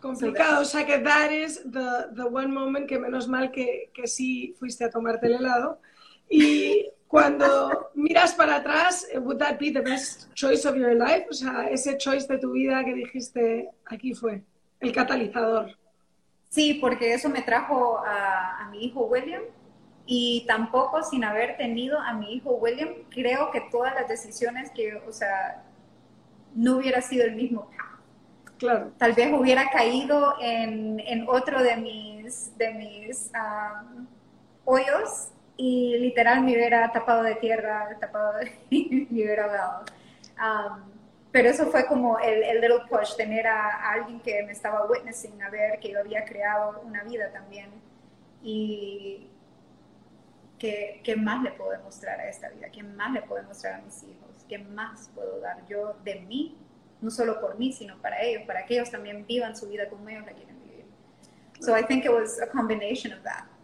Speaker 1: Complicado, o sea que that is the, the one moment que menos mal que, que sí fuiste a tomarte el helado. Y cuando miras para atrás, eh, would that be the best choice of your life? O sea, ese choice de tu vida que dijiste, aquí fue, el catalizador.
Speaker 2: Sí, porque eso me trajo a, a mi hijo William y tampoco sin haber tenido a mi hijo William, creo que todas las decisiones que, o sea, no hubiera sido el mismo
Speaker 1: Claro.
Speaker 2: Tal vez hubiera caído en, en otro de mis, de mis um, hoyos y literal me hubiera tapado de tierra, tapado de, <laughs> me hubiera ahogado. Um, pero eso fue como el, el little push, tener a, alguien que me estaba witnessing, a ver que yo había creado una vida también. Y ¿qué, ¿qué, más le puedo demostrar a esta vida? ¿Qué más le puedo demostrar a mis hijos? ¿Qué más puedo dar yo de mí? No solo por mí, sino para ellos, para que ellos también vivan su vida como ellos la quieren vivir. So I think it was a combination of that.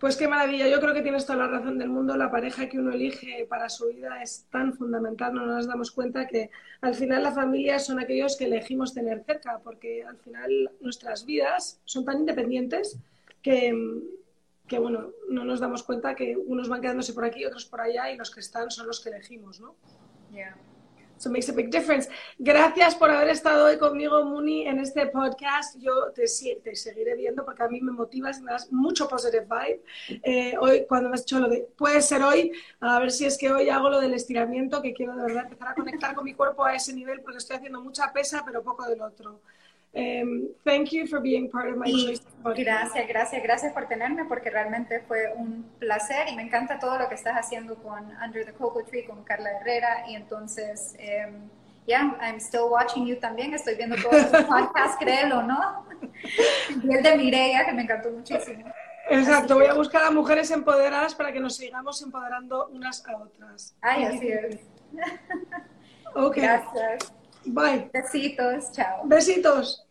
Speaker 1: Pues qué maravilla, yo creo que tienes toda la razón del mundo. La pareja que uno elige para su vida es tan fundamental, no nos damos cuenta que al final la familia son aquellos que elegimos tener cerca, porque al final nuestras vidas son tan independientes que, que bueno, no nos damos cuenta que unos van quedándose por aquí, otros por allá y los que están son los que elegimos, ¿no? So makes a big difference. Gracias por haber estado hoy conmigo, Muni, en este podcast. Yo te, te seguiré viendo porque a mí me motivas me das mucho positive vibe. Eh, hoy, cuando me has dicho lo de, puede ser hoy, a ver si es que hoy hago lo del estiramiento, que quiero de verdad empezar a conectar con mi cuerpo a ese nivel porque estoy haciendo mucha pesa, pero poco del otro. Um, thank you for being part of my.
Speaker 2: Gracias, gracias, gracias por tenerme porque realmente fue un placer y me encanta todo lo que estás haciendo con Under the Cocoa Tree con Carla Herrera y entonces, um, yeah, I'm still watching you también, estoy viendo todos los <laughs> podcasts, créelo, ¿no? Y el de Mireia, que me encantó muchísimo.
Speaker 1: Exacto, voy a buscar a mujeres empoderadas para que nos sigamos empoderando unas a otras.
Speaker 2: Ay, así es.
Speaker 1: Ok.
Speaker 2: Gracias.
Speaker 1: Bye.
Speaker 2: Besitos, chao.
Speaker 1: Besitos.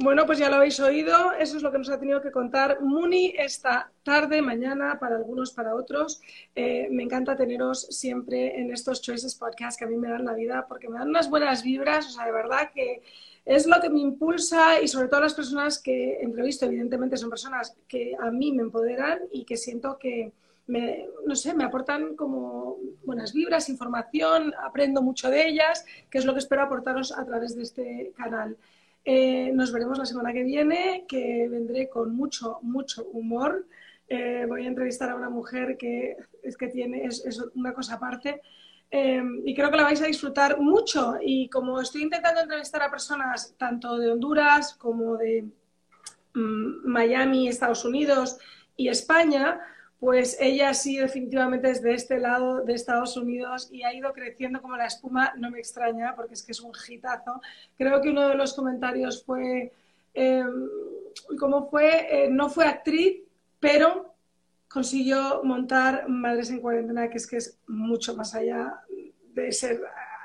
Speaker 1: Bueno, pues ya lo habéis oído, eso es lo que nos ha tenido que contar Muni esta tarde, mañana, para algunos, para otros. Eh, me encanta teneros siempre en estos Choices Podcast que a mí me dan la vida porque me dan unas buenas vibras, o sea, de verdad que es lo que me impulsa y sobre todo las personas que entrevisto, evidentemente son personas que a mí me empoderan y que siento que, me, no sé, me aportan como buenas vibras, información, aprendo mucho de ellas, que es lo que espero aportaros a través de este canal. Eh, nos veremos la semana que viene, que vendré con mucho, mucho humor. Eh, voy a entrevistar a una mujer que es que tiene, es, una cosa aparte. Eh, y creo que la vais a disfrutar mucho. Y como estoy intentando entrevistar a personas tanto de Honduras como de mm, Miami, Estados Unidos y España, pues ella sí definitivamente es de este lado de Estados Unidos y ha ido creciendo como la espuma, no me extraña porque es que es un hitazo. Creo que uno de los comentarios fue, eh, ¿cómo fue? No fue actriz, pero consiguió montar Madres en Cuarentena, que es que es mucho más allá de ser,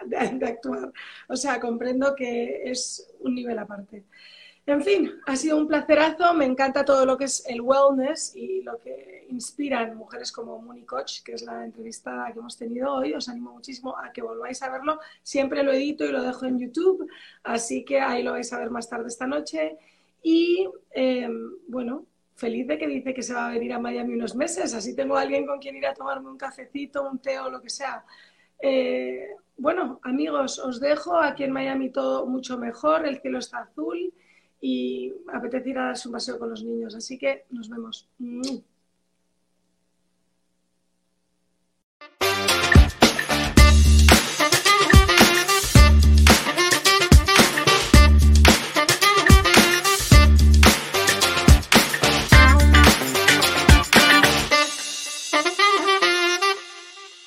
Speaker 1: de actuar. O sea, comprendo que es un nivel aparte. En fin, ha sido un placerazo, me encanta todo lo que es el wellness y lo que inspiran mujeres como Muni Coach, que es la entrevista que hemos tenido hoy. Os animo muchísimo a que volváis a verlo. Siempre lo edito y lo dejo en YouTube, así que ahí lo vais a ver más tarde esta noche. Y eh, bueno, feliz de que dice que se va a venir a Miami unos meses, así tengo a alguien con quien ir a tomarme un cafecito, un té o lo que sea. Eh, bueno, amigos, os dejo aquí en Miami todo mucho mejor, el cielo está azul y apetece ir a darse un paseo con los niños, así que nos vemos.